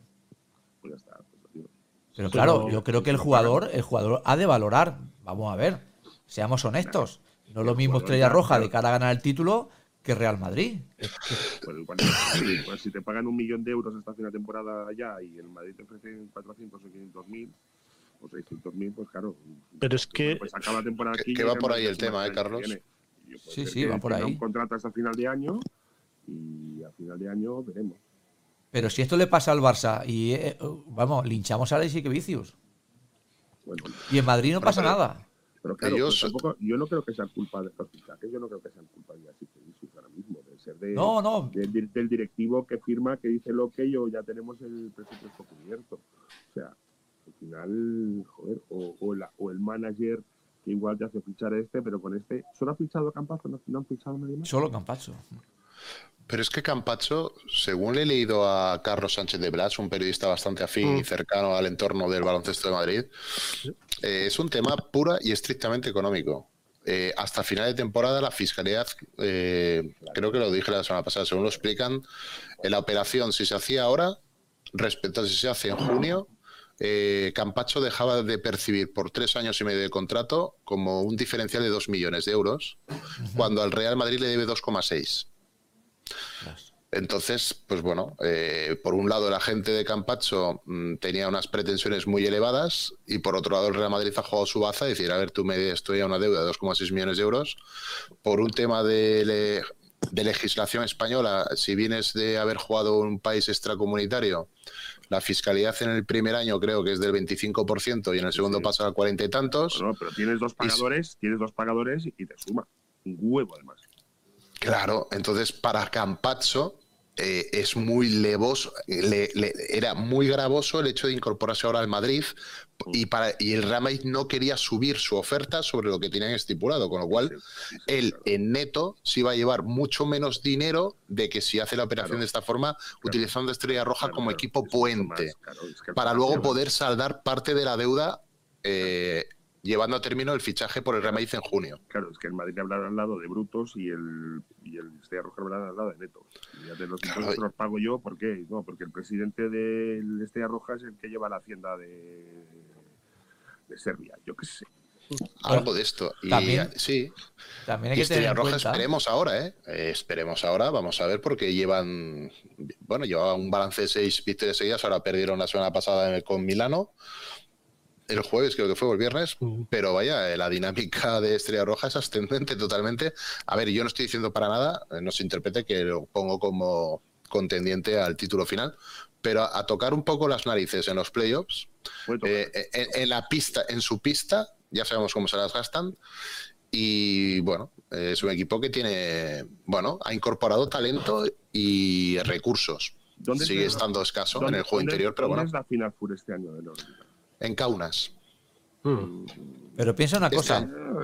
pues ya está, pues, tío. Pero Pero- claro, yo creo que el jugador, el jugador ha de valorar. Vamos a ver, seamos honestos. No es lo mismo Estrella Roja de cara a ganar el título que Real Madrid. Pues igual, pues si te pagan un millón de euros esta final de temporada ya y el Madrid te ofrece 400 o 500 mil o 600 mil, pues claro. Pero es que- Pues acaba la temporada Que- aquí. que y va por ahí el tema, ¿eh, que Carlos? Sí, sí, que va por ahí. un contrato hasta final de año y a final de año veremos. Pero si esto le pasa al Barça y, eh, vamos, linchamos a Alex y que vicios. Bueno, Y en Madrid no pasa nada. pero claro, Ellos- pues tampoco, yo no creo que sea culpa de los fichajes, yo no creo que sean culpa de así que ahora mismo. Es ser de, No, no. del, dir- del directivo que firma, que dice lo que yo ya tenemos el presupuesto cubierto. O sea, al final, joder, o, o, la- o el manager que igual te hace fichar a este, pero con este, ¿solo ha fichado a Campazo? ¿No, no han fichado a nadie más? Solo Campacho. Pero es que Campacho, según le he leído a Carlos Sánchez de Blas, un periodista bastante afín y cercano al entorno del baloncesto de Madrid, eh, es un tema pura y estrictamente económico. Eh, hasta final de temporada la fiscalidad, eh, creo que lo dije la semana pasada, según lo explican, en la operación, si se hacía ahora, respecto a si se hace en junio, eh, Campacho dejaba de percibir por tres años y medio de contrato como un diferencial de dos millones de euros, cuando al Real Madrid le debe 2,6. Entonces, pues bueno, eh, por un lado la gente de Campacho mm, tenía unas pretensiones muy elevadas y por otro lado el Real Madrid ha jugado su baza y decir, a ver, tú me debes todavía una deuda de 2,6 millones de euros. Por un tema de, le- de legislación española, si vienes de haber jugado en un país extracomunitario, la fiscalidad en el primer año creo que es del 25% y en el segundo pasa a cuarenta y tantos. Pero tienes dos pagadores, tienes dos pagadores y te suma. Un huevo, además. Claro, entonces para Campazzo eh, es muy levoso, le- le- era muy gravoso el hecho de incorporarse ahora al Madrid y, para, y el Real Madrid no quería subir su oferta sobre lo que tenían estipulado, con lo cual él en neto sí va a llevar mucho menos dinero de que si hace la operación de esta forma, utilizando Estrella Roja como equipo puente, para luego poder saldar parte de la deuda eh, llevando a término el fichaje por el Real Madrid en junio. Claro, es que el Madrid hablará al lado de brutos y el, y el Estrella Roja hablará al lado de netos. Y ya de los Claro, los pago yo, ¿por qué? No, porque el presidente del Estrella Roja es el que lleva la hacienda de, de Serbia, yo qué sé. Algo de esto. Y También- sí. También hay que Y Estrella tener en Roja cuenta. esperemos ahora, ¿eh? Eh, Esperemos ahora, vamos a ver, porque llevan, bueno, llevaban un balance de seis victorias seguidas, ahora perdieron la semana pasada en el- con Milano, el jueves creo que fue, o el viernes, pero vaya, eh, la dinámica de Estrella Roja es ascendente totalmente. A ver, yo no estoy diciendo para nada, eh, no se interprete que lo pongo como contendiente al título final, pero a, a tocar un poco las narices en los playoffs, eh, en, en la pista, en su pista, ya sabemos cómo se las gastan. Y bueno, eh, es un equipo que tiene, bueno, ha incorporado talento y recursos. ¿Dónde Sigue es- estando escaso en ¿Dónde- el juego interior, pero dónde bueno, es la final Fur este año de en Kaunas. Pero piensa una Este cosa.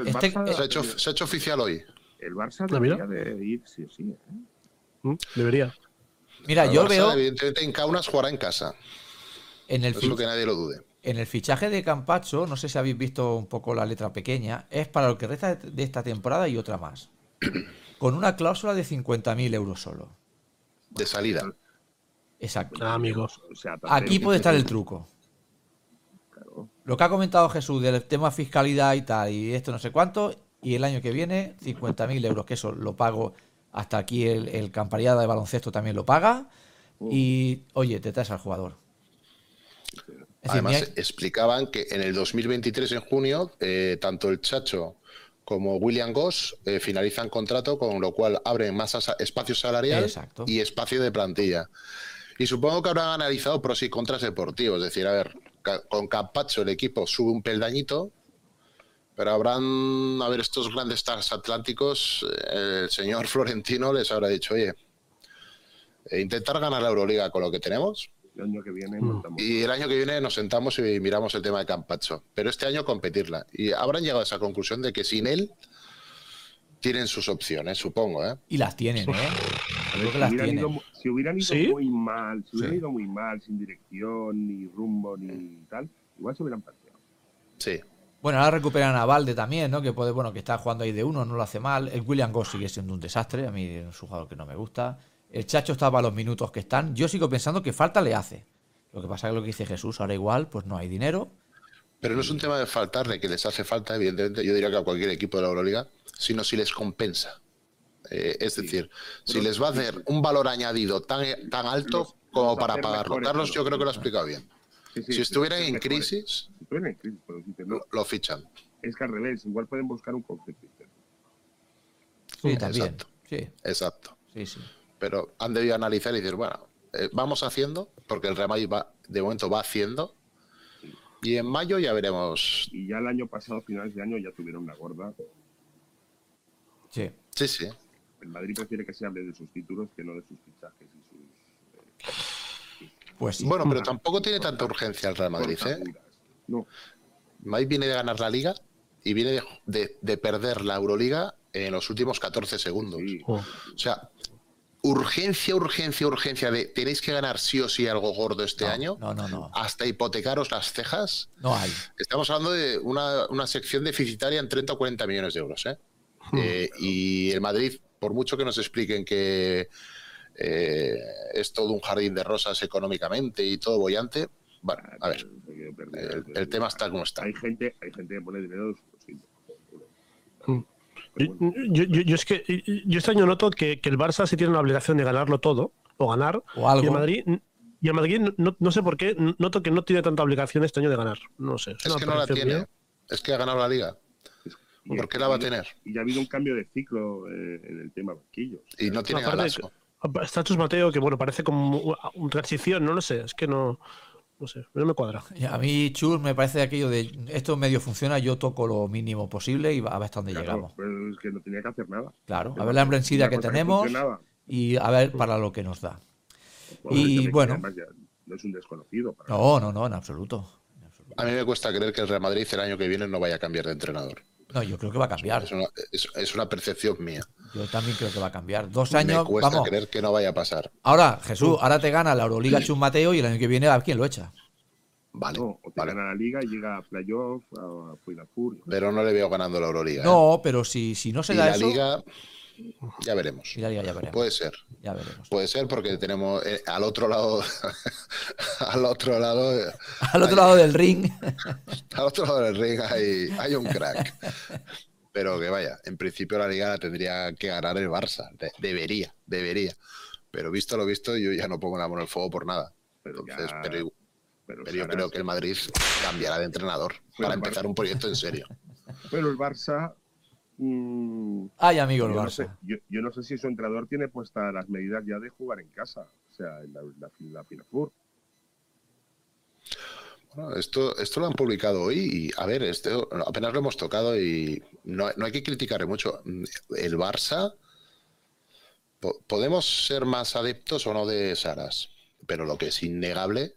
Este- Barça- Se ha, hecho, se ha hecho oficial hoy. El Barça Ah, debería de ir sí o sí. ¿eh? Mm, Debería. Mira, El yo Barça, veo Evidentemente en Kaunas jugará en casa. en el, Eso que nadie lo dude. en el fichaje de Campacho, no sé si habéis visto un poco la letra pequeña, es para lo que resta de esta temporada y otra más. Con una cláusula de 50.000 euros solo. De salida. Exacto. Ah, amigos. O sea, Aquí puede estar el truco. Lo que ha comentado Jesús del tema fiscalidad y tal, y esto no sé cuánto, y el año que viene 50.000 euros, que eso lo pago hasta aquí el, el campariada de baloncesto también lo paga, y oye, te traes al jugador. Es Además, hay- explicaban que en el 2023, en junio, eh, tanto el Chacho como William Goss eh, finalizan contrato, con lo cual abren más espacio salarial Exacto. y espacio de plantilla. Y supongo que habrán analizado pros y contras deportivos. Es decir, a ver, ca- con Campacho el equipo sube un peldañito, pero habrán, a ver, estos grandes transatlánticos, eh, el señor Florentino les habrá dicho, oye, eh, intentar ganar la Euroliga con lo que tenemos, El año que viene Mm. montamos. y el año que viene nos sentamos y miramos el tema de Campacho. Pero este año competirla. Y habrán llegado a esa conclusión de que sin él tienen sus opciones, supongo. ¿eh? Y las tienen, ¿eh? Creo que si, las hubieran tienen. ido, mu- si hubieran ido ¿Sí? muy mal, si hubieran Sí. ido muy mal, sin dirección, ni rumbo, ni tal, igual se hubieran planteado. Sí. Bueno, ahora recuperan a Valde también, ¿no? Que puede, bueno, que está jugando ahí de uno, no lo hace mal. El William Goss sigue siendo un desastre, a mí es un jugador que no me gusta. El Chacho estaba a los minutos que están. Yo sigo pensando que falta le hace. Lo que pasa es que lo que dice Jesús, ahora igual, pues no hay dinero. Pero no es un tema de faltarle, que les hace falta, evidentemente, yo diría que a cualquier equipo de la Euroliga, sino si les compensa. Eh, es decir, si les va a hacer un valor añadido tan, tan alto Los- como para pagarlo. mejores, Carlos, yo creo que lo ha explicado bien. Sí, sí, Si estuvieran en mejores. crisis, Si estuvieran en crisis, pero dices, no, lo, fichan. es que al revés, igual pueden buscar un conflicto interno. Sí, también. Exacto. Sí, Exacto. sí, sí. pero han debido analizar y decir, bueno, eh, vamos haciendo, porque el Real Madrid va, de momento va haciendo, y en mayo ya veremos. Y ya el año pasado, finales de año, ya tuvieron una gorda. Sí. Sí, sí. el Madrid prefiere que se hable de sus títulos que no de sus fichajes y sus. Pues sí. Bueno, pero tampoco tiene tanta urgencia el Real Madrid, ¿eh? No, Madrid viene de ganar la Liga y viene de, de- de perder la Euroliga en los últimos 14 segundos. sí. Oh. O sea, urgencia, urgencia, urgencia de tenéis que ganar sí o sí algo gordo este No, año, No, no, no. hasta hipotecaros las cejas. No hay. Estamos hablando de una, una sección deficitaria en 30 o 40 millones de euros. ¿eh? Hmm. Eh, y el Madrid, por mucho que nos expliquen que eh, es todo un jardín de rosas económicamente y todo bollante, bueno, a ver, el, el tema está como está. Hay gente, hay gente que pone dinero. Mm. Pero Yo, yo- yo- es que yo este año noto que, que el Barça sí tiene la obligación de ganarlo todo, o ganar, O algo. y el Madrid, y el Madrid no, no sé por qué, noto que no tiene tanta obligación este año de ganar. No sé. Es que no la tiene. mía. Es que ha ganado la liga. y- ¿Por qué la va a tener? Y ya ha habido un cambio de ciclo eh, en el tema banquillos. Y no tiene Aparte. Está Chus Mateo, que bueno, parece como un- un transición, no lo sé, es que no, no sé, no me cuadra. Y A mí, Chus, me parece aquello de esto medio funciona, yo toco lo mínimo posible y a ver hasta dónde Claro, llegamos. pero es que no tenía que hacer nada. Claro, a ver la emprensida Una que tenemos y a ver para lo que nos da. Bueno, Y bueno. ya No es un desconocido. para No, no, no, en absoluto. En absoluto. A mí me cuesta creer que el Real Madrid el año que viene no vaya a cambiar de entrenador. No, yo creo que va a cambiar. Es una, es, es una percepción mía. Yo también creo que va a cambiar. Dos Me años, cuesta vamos. creer que no vaya a pasar. Ahora, Jesús, ahora te gana la Euroliga Chus Mateo y el año que viene a quién lo echa. Vale, No, o te vale. gana la liga y llega a playoff, a, a. Pero no le veo ganando la Euroliga. ¿eh? No, pero si, si no se y da la eso. liga, ya veremos. y la Liga ya veremos. Puede ser. ya veremos. Puede ser porque tenemos eh, al otro lado, al otro lado, Al otro lado del ring. al otro lado del ring hay, hay un crack. Pero que vaya, en principio la liga la tendría que ganar el Barça. De- debería, debería. Pero visto lo visto, yo ya no pongo la mano en el fuego por nada. Pero, Entonces, ya- pero, pero pero yo creo que el Madrid cambiará de entrenador para empezar un proyecto en serio. Pero el Barça. Mm, Ay, amigo, el yo, no sé, Barça. yo, yo no sé si su entrenador tiene puestas las medidas ya de jugar en casa. O sea, en la, la, la Final Four. Bueno, esto, esto lo han publicado hoy y, a ver, esto apenas lo hemos tocado y no, no hay que criticarle mucho. El Barça, po- podemos ser más adeptos o no de Saras, pero lo que es innegable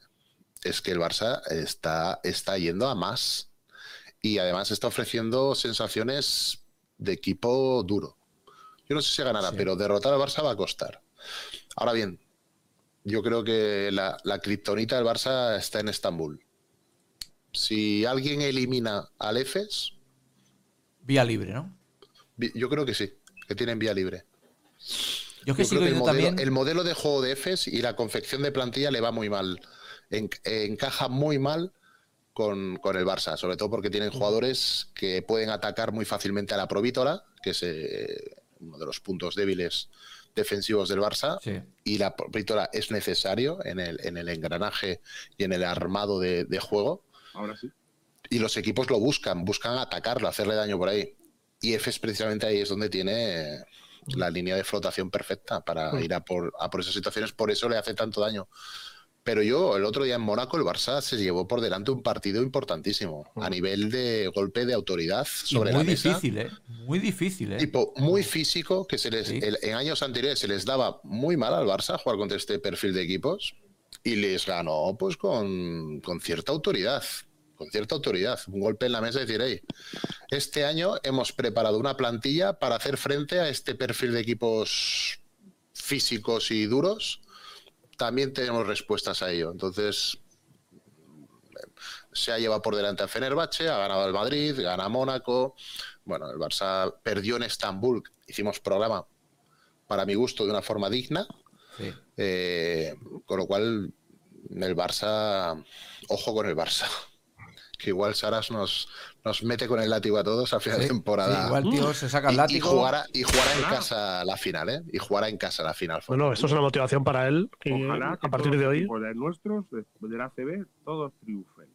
es que el Barça está, está yendo a más y además está ofreciendo sensaciones de equipo duro. Yo no sé si ganará, Sí. pero derrotar al Barça va a costar. Ahora bien, yo creo que la, la kriptonita del Barça está en Estambul. Si alguien elimina al EFES, Vía libre, ¿no? yo creo que sí, que tienen vía libre. Yo que creo que el modelo, también. el modelo de juego de EFES y la confección de plantilla le va muy mal. En- encaja muy mal con, con el Barça, sobre todo porque tienen jugadores que pueden atacar muy fácilmente a la Provítola, que es eh, uno de los puntos débiles defensivos del Barça. Sí. y la Provítola es necesario en el, en el engranaje y en el armado de, de juego. Ahora sí. Y los equipos lo buscan, buscan atacarlo, hacerle daño por ahí. Y EFES precisamente ahí es donde tiene la línea de flotación perfecta para Mm. ir a por, a por esas situaciones. Por eso le hace tanto daño. Pero yo, el otro día en Mónaco, el Barça se llevó por delante un partido importantísimo a nivel de golpe de autoridad Y sobre muy la mesa. difícil, ¿eh? Muy difícil, ¿eh? Tipo muy físico, que se les, Sí. el- en años anteriores se les daba muy mal al Barça jugar contra este perfil de equipos y les ganó pues con, con cierta autoridad. Con cierta autoridad. Un golpe en la mesa y decir, hey, este año hemos preparado una plantilla para hacer frente a este perfil de equipos físicos y duros. También tenemos respuestas a ello. Entonces, se ha llevado por delante al Fenerbahce, ha ganado al Madrid, gana a Mónaco. Bueno, el Barça perdió en Estambul. Hicimos programa, para mi gusto, de una forma digna. Sí. Eh, con lo cual, el Barça, ojo con el Barça. Que igual Saras nos, nos mete con el látigo a todos a final Sí, de temporada. sí, igual, tío, se saca el Y- y, látigo. jugará, y jugará en casa la final, ¿eh? Y jugará en casa la final. Bueno, esto es una motivación para él. Ojalá que a partir de los hoy. de nuestros, de- del ACB, todos triunfen.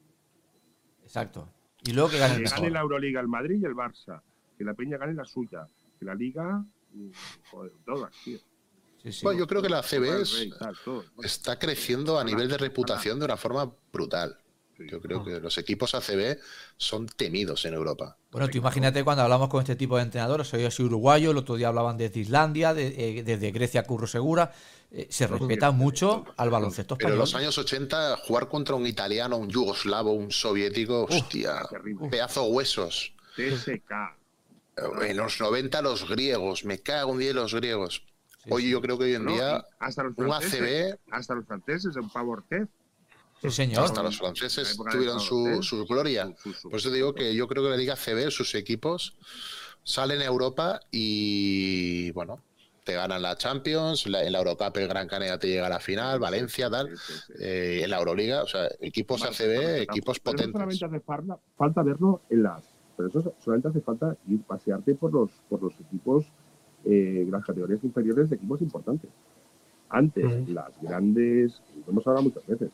Exacto. Y luego que gane Que gane la Euroliga el Madrid y el Barça. Que la Peña gane la suya. Que la Liga, mm, joder, todas, tío. Sí, sí. Bueno, yo creo que la CB es- está creciendo a nivel de reputación de una forma brutal. Yo creo que los equipos ACB son temidos en Europa. Bueno, tú imagínate cuando hablamos con este tipo de entrenadores, soy así uruguayo, el otro día hablaban desde Islandia, de- eh, desde Grecia Curro Segura, eh, se respeta mucho al baloncesto Pero en español. los años 80, jugar contra un italiano, un yugoslavo, un soviético, hostia, pedazo de huesos. TSK. En los 90 los griegos, me cago en día los griegos. Hoy yo creo que hoy en No, día y hasta los un ACB, hasta los franceses, en Pavo Ortez. Sí, señor. hasta los franceses tuvieron Pablo su, su gloria. Por eso digo que yo creo que la Liga CB, sus equipos, salen a Europa y bueno, te ganan la Champions, la- en la Eurocup el Gran Canaria te llega a la final, Valencia, tal. Eh, en la Euroliga, o sea, equipos ACB, equipos Pero potentes. solamente hace falta, falta verlo en las. Pero eso solamente hace falta ir pasearte por los, por los equipos, eh, las categorías inferiores de equipos importantes. Antes, las grandes, lo hemos hablado muchas veces,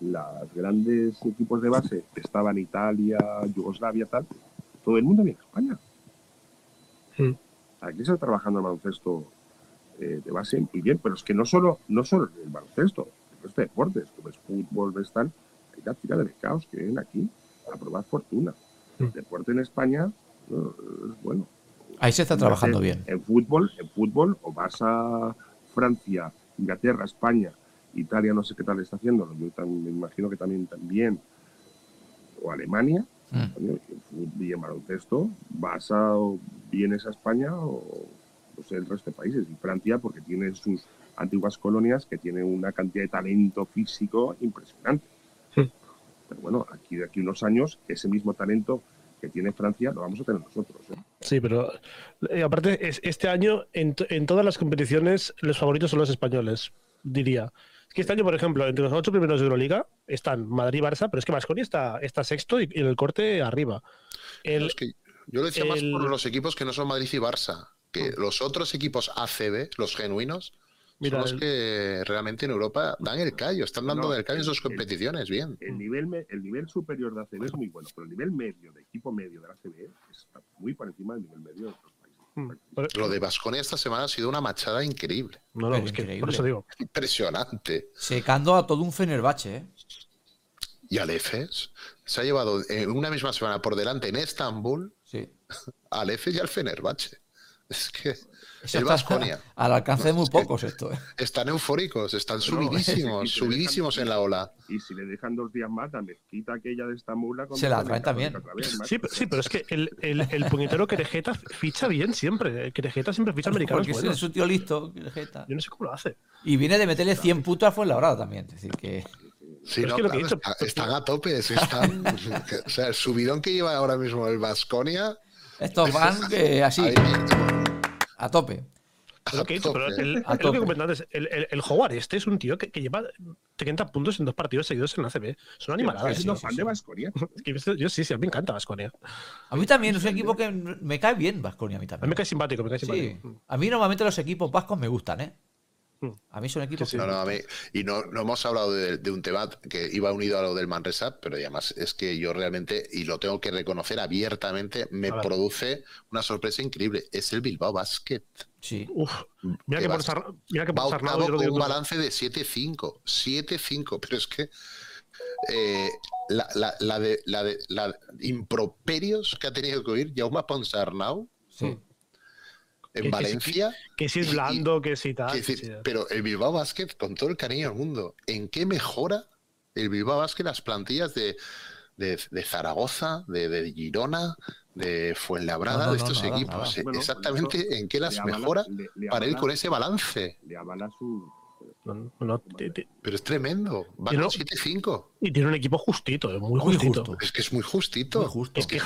las grandes equipos de base estaban Italia, Yugoslavia, tal. Todo el mundo viene a España. Mm. Aquí se está trabajando el baloncesto eh, de base muy bien, pero es que no solo, no solo el baloncesto, el resto de deportes, como es fútbol, ves tal, hay cantidad de becados que vienen aquí a probar fortuna. Mm. El deporte en España es bueno. Ahí se está trabajando bien. En fútbol, en fútbol, o vas a Francia, Inglaterra, España, Italia, no sé qué tal está haciendo, yo tam- me imagino que también también, o Alemania, Mm. coño, y en baloncesto, vas a, o vienes a España o no sé, el resto de países. Y Francia, porque tiene sus antiguas colonias que tienen una cantidad de talento físico impresionante. Sí. Pero bueno, aquí de aquí a unos años, ese mismo talento que tiene Francia lo vamos a tener nosotros. ¿eh? Sí, pero eh, aparte, es, este año en, en todas las competiciones los favoritos son los españoles, diría. Es que este año, por ejemplo, entre los ocho primeros de Euroliga están Madrid y Barça, pero es que Vasconia está, está sexto y, y en el corte arriba. El, Es que yo lo decía más por los equipos que no son Madrid y Barça, que los otros equipos ACB, los genuinos, Mira, son los el- que realmente en Europa dan el callo, están dando No, el callo en sus el- competiciones, bien. El nivel, me- el nivel superior de ACB es muy bueno, pero el nivel medio, de equipo medio de la ACB, está muy por encima del nivel medio de otros. Mm, Lo de Vasconia esta semana ha sido una machada increíble, no, no, es que increíble. por eso digo. impresionante. Secando a todo un Fenerbahce, ¿eh? Y al EFES se ha llevado en una misma semana por delante en Estambul Sí. al EFES y al Fenerbahce. Es que Eso el Vasconia. al alcance de muy Es pocos esto, ¿eh? Están eufóricos, están subidísimos, subidísimos dejan- en la ola. Y si le dejan dos días más, la mezquita aquella de Estambul la Se la traen en también. vez. Sí, pero, sí, pero es que el, el, el puñetero Querejeta ficha bien siempre. El Querejeta siempre ficha americanos Porque es su tío listo. Jeta. Yo no sé cómo lo hace. Y viene de meterle 100 putos a Fuenlabrada también. Es decir, que Sí, es no, que lo que claro, he está- están a tope. Están, o sea, el subidón que lleva ahora mismo el Vasconia. estos van eh, así, a tope. Es lo que he dicho, pero el, A es lo que comentaba antes. El, el, el Howard este es un tío que, que lleva 30 puntos en dos partidos seguidos en la ACB. Son animaladas. ¿Estás siendo sí, fan sí, de sí. Vasconia? Es yo- yo sí, sí, a mí me encanta Vasconia. A mí también es un equipo que me cae bien, Vasconia, a mí A mí también. me cae simpático, me cae Sí. simpático. A mí normalmente los equipos vascos me gustan, ¿eh? Mm. A mí son equipos Sí, sí. que No, no, a mí- y no, no hemos hablado de, de un tema que iba unido a lo del Manresa, pero además es que yo realmente, y lo tengo que reconocer abiertamente, me produce una sorpresa increíble. Es el Bilbao Basket. Sí. Uf, mira Que que va- por Sar- mira que Va por Sarnado yo digo un balance de 7-5. 7-5, pero es que eh, la, la- la de, la de la improperios que ha tenido que oír Jaume Ponsarnau Sí. En Que- Valencia. Que si es y- blando, que si tal. Que pero el Bilbao Basket, con todo el cariño del mundo, ¿en qué mejora el Bilbao Basket las plantillas de, de, de Zaragoza, de, de Girona, de Fuenlabrada, No, no, de estos nada, equipos? nada. Eh, Bueno, Exactamente eso en qué las mejora le- le para ir avala- con ese balance. Le avala su. No, no, Pero es tremendo. Va Y no- con 7-5. y tiene un equipo justito, muy, Muy justito. justo. Es que es muy justito. Muy justo. Es que,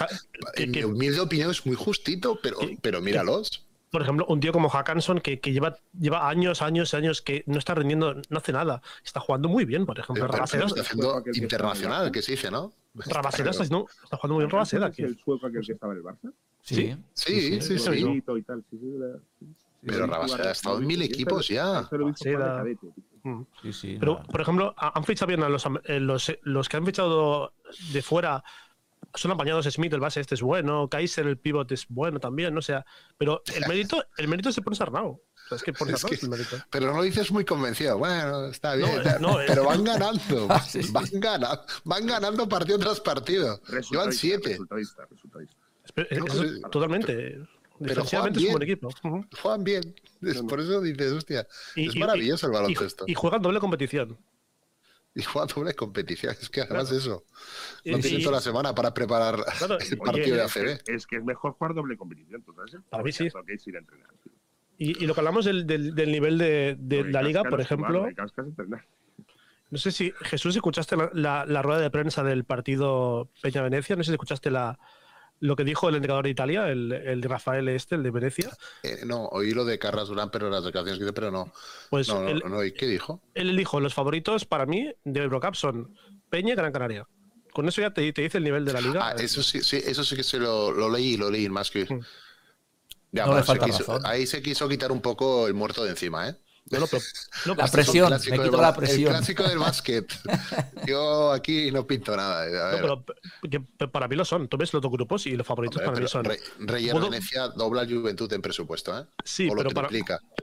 En que- mi humilde opinión es muy justito, pero, que- pero míralos. Por ejemplo, un tío como Hackanson que, que lleva, lleva años, años, años que no está rindiendo, no hace nada. Está jugando muy bien, por ejemplo. Pero- pero Rabaseda, está haciendo aquel que internacional, que se dice, ¿no? Rabaseda está, haciendo- está jugando muy bien Rabaseda. ¿Es el sueco aquel que estaba en el Barça? Sí. Sí, sí, sí. Sí, sí, la- sí, sí, Pero Rabaseda ha estado en mil equipos ya. Mm. Sí, sí. Pero, nada. por ejemplo, ha- han fichado bien a los, eh, los, los que han fichado de fuera. Son apañados Smith, el base este es bueno, Kaiser, el pivot es bueno también, no o sea, pero el mérito, el mérito se pone Sarnau. O Es que por Es eso que- es el mérito. Pero no lo dices muy convencido. Bueno, está bien. No, tal. no, eh. pero van ganando. Ah, sí, sí. Van ganando. Van ganando partido tras partido. Llevan Resultadista, siete. Resultadista, resultadista. Espe- No, eso pero- es totalmente. Defensivamente es un juegan buen bien. equipo. Juegan bien. Es por eso dices, hostia, Y- es y- maravilloso el y- baloncesto. Y, y juegan doble competición. Y juegan doble competición. Es que además eso. No toda la semana para preparar Claro, el oye, partido de ACB. Es que es mejor jugar doble competición. ¿tú sabes? Para mí sí. Que es ir a entrenar. tío. Y, y lo que hablamos del, del- del nivel de, de la liga, por jugar, ejemplo, no sé si Jesús escuchaste la, la- la rueda de prensa del partido Peña Venecia, no sé si escuchaste la, lo que dijo el entrenador de Italia, el, el de Rafael Este, el de Venecia. Eh, no, oí lo de Carras Durán, pero las declaraciones que hice, pero no. Pues no, no, él, no, ¿y qué dijo? él dijo, los favoritos para mí de Eurocup son Peña y Gran Canaria. Con eso ya te, te dice el nivel de la liga. Ah, eso sí, sí, eso sí que se lo, lo leí, lo leí más que. Mm. Ya, No le bueno, se falta quiso- razón. ahí se quiso quitar un poco el muerto de encima, ¿eh? No, no, pero- no, La presión, me quito la presión. El clásico del básquet. Yo aquí no pinto nada. eh, no, pero que para mí lo son. Tú ves los dos grupos y los favoritos Hombre, para mí son. Re- Reyer Venecia dobla Juventud en presupuesto, ¿eh? Sí, o lo pero para,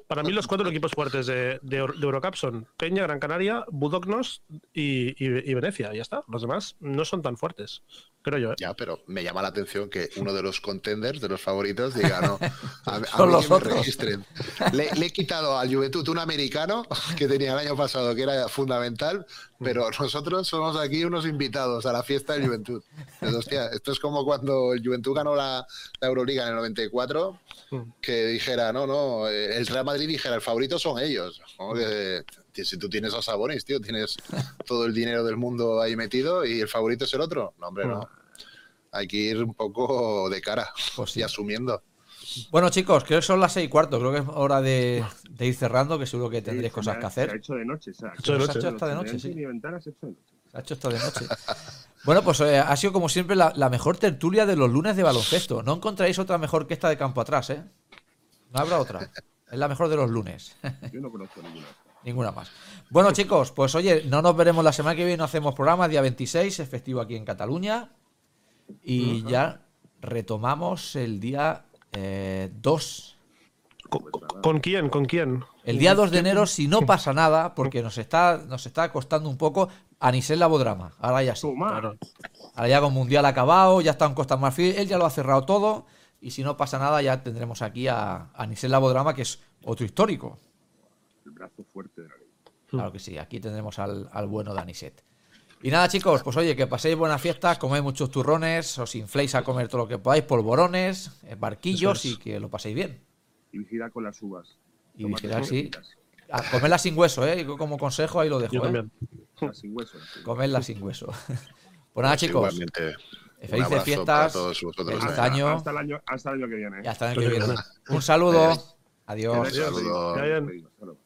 para mí los cuatro equipos fuertes de, de, de Eurocup son Peña, Gran Canaria, Budognos y, y- y Venecia. Ya está. Los demás no son tan fuertes, creo yo. ¿eh? Ya, pero me llama la atención que uno de los contenders, de los favoritos, diga, no, a, a Son mí los que me otros. registren. Le, le he quitado al Juventud un americano que tenía el año pasado, que era fundamental, pero nosotros somos aquí unos invitados a la fiesta del Juventud. Pues, hostia, esto es como cuando el Juventud ganó la, la Euroliga en el 94, Mm. que dijera, no, no, eh, el Real Madrid dijera, el favorito son ellos. Como que, si tú tienes a Sabonis, tío, tienes todo el dinero del mundo ahí metido y el favorito es el otro. No, hombre, no. Hay que ir un poco de cara Pues sí. y asumiendo. Bueno, chicos, creo que son las seis y cuarto. Creo que es hora de, de ir cerrando, que seguro que tendréis Sí, cosas que ha- Se ha hacer. hecho de noche, se ha hecho de Se ha noche. hecho hasta de noche, Dentro sí. de mi ventana se ha hecho de noche. Se ha hecho esto de noche. Bueno, pues eh, ha sido como siempre la, la mejor tertulia de los lunes de baloncesto. No encontraréis otra mejor que esta de campo atrás, ¿eh? No habrá otra. Es la mejor de los lunes. Yo no conozco ninguna. Ninguna más. Bueno, chicos, pues oye, no nos veremos la semana que viene, no hacemos programa, día 26, es festivo aquí en Cataluña. Y ya retomamos el día eh, 2. ¿Con, con quién? ¿Con quién? El día 2 de enero, si no pasa nada, porque nos está, nos está costando un poco, Anisel Labodrama. Ahora ya sí. Ahora ya con Mundial acabado, ya está en Costa Marfil, él ya lo ha cerrado todo. Y si no pasa nada, ya tendremos aquí a Anisel Labodrama, que es otro histórico. El brazo fuerte de la ley. Claro que sí, aquí tendremos al, al bueno de Aniset. Y nada, chicos, pues oye, que paséis buenas fiestas, coméis muchos turrones, os infléis a comer todo lo que podáis, polvorones, eh, barquillos es. y que lo paséis bien. Y vigila con las uvas. Y tus sí. A comerlas sin hueso, ¿eh? Yo Como consejo ahí lo dejo, Yo ¿eh? Las sin hueso. sin hueso. Comerlas sin hueso. pues nada, chicos, Igualmente, un felices fiestas. para todos vosotros. feliz ¿eh? año. Hasta el año, hasta el año que viene. y hasta el año que Pues viene. Un saludo. Eh, Adiós. Adiós. saludo.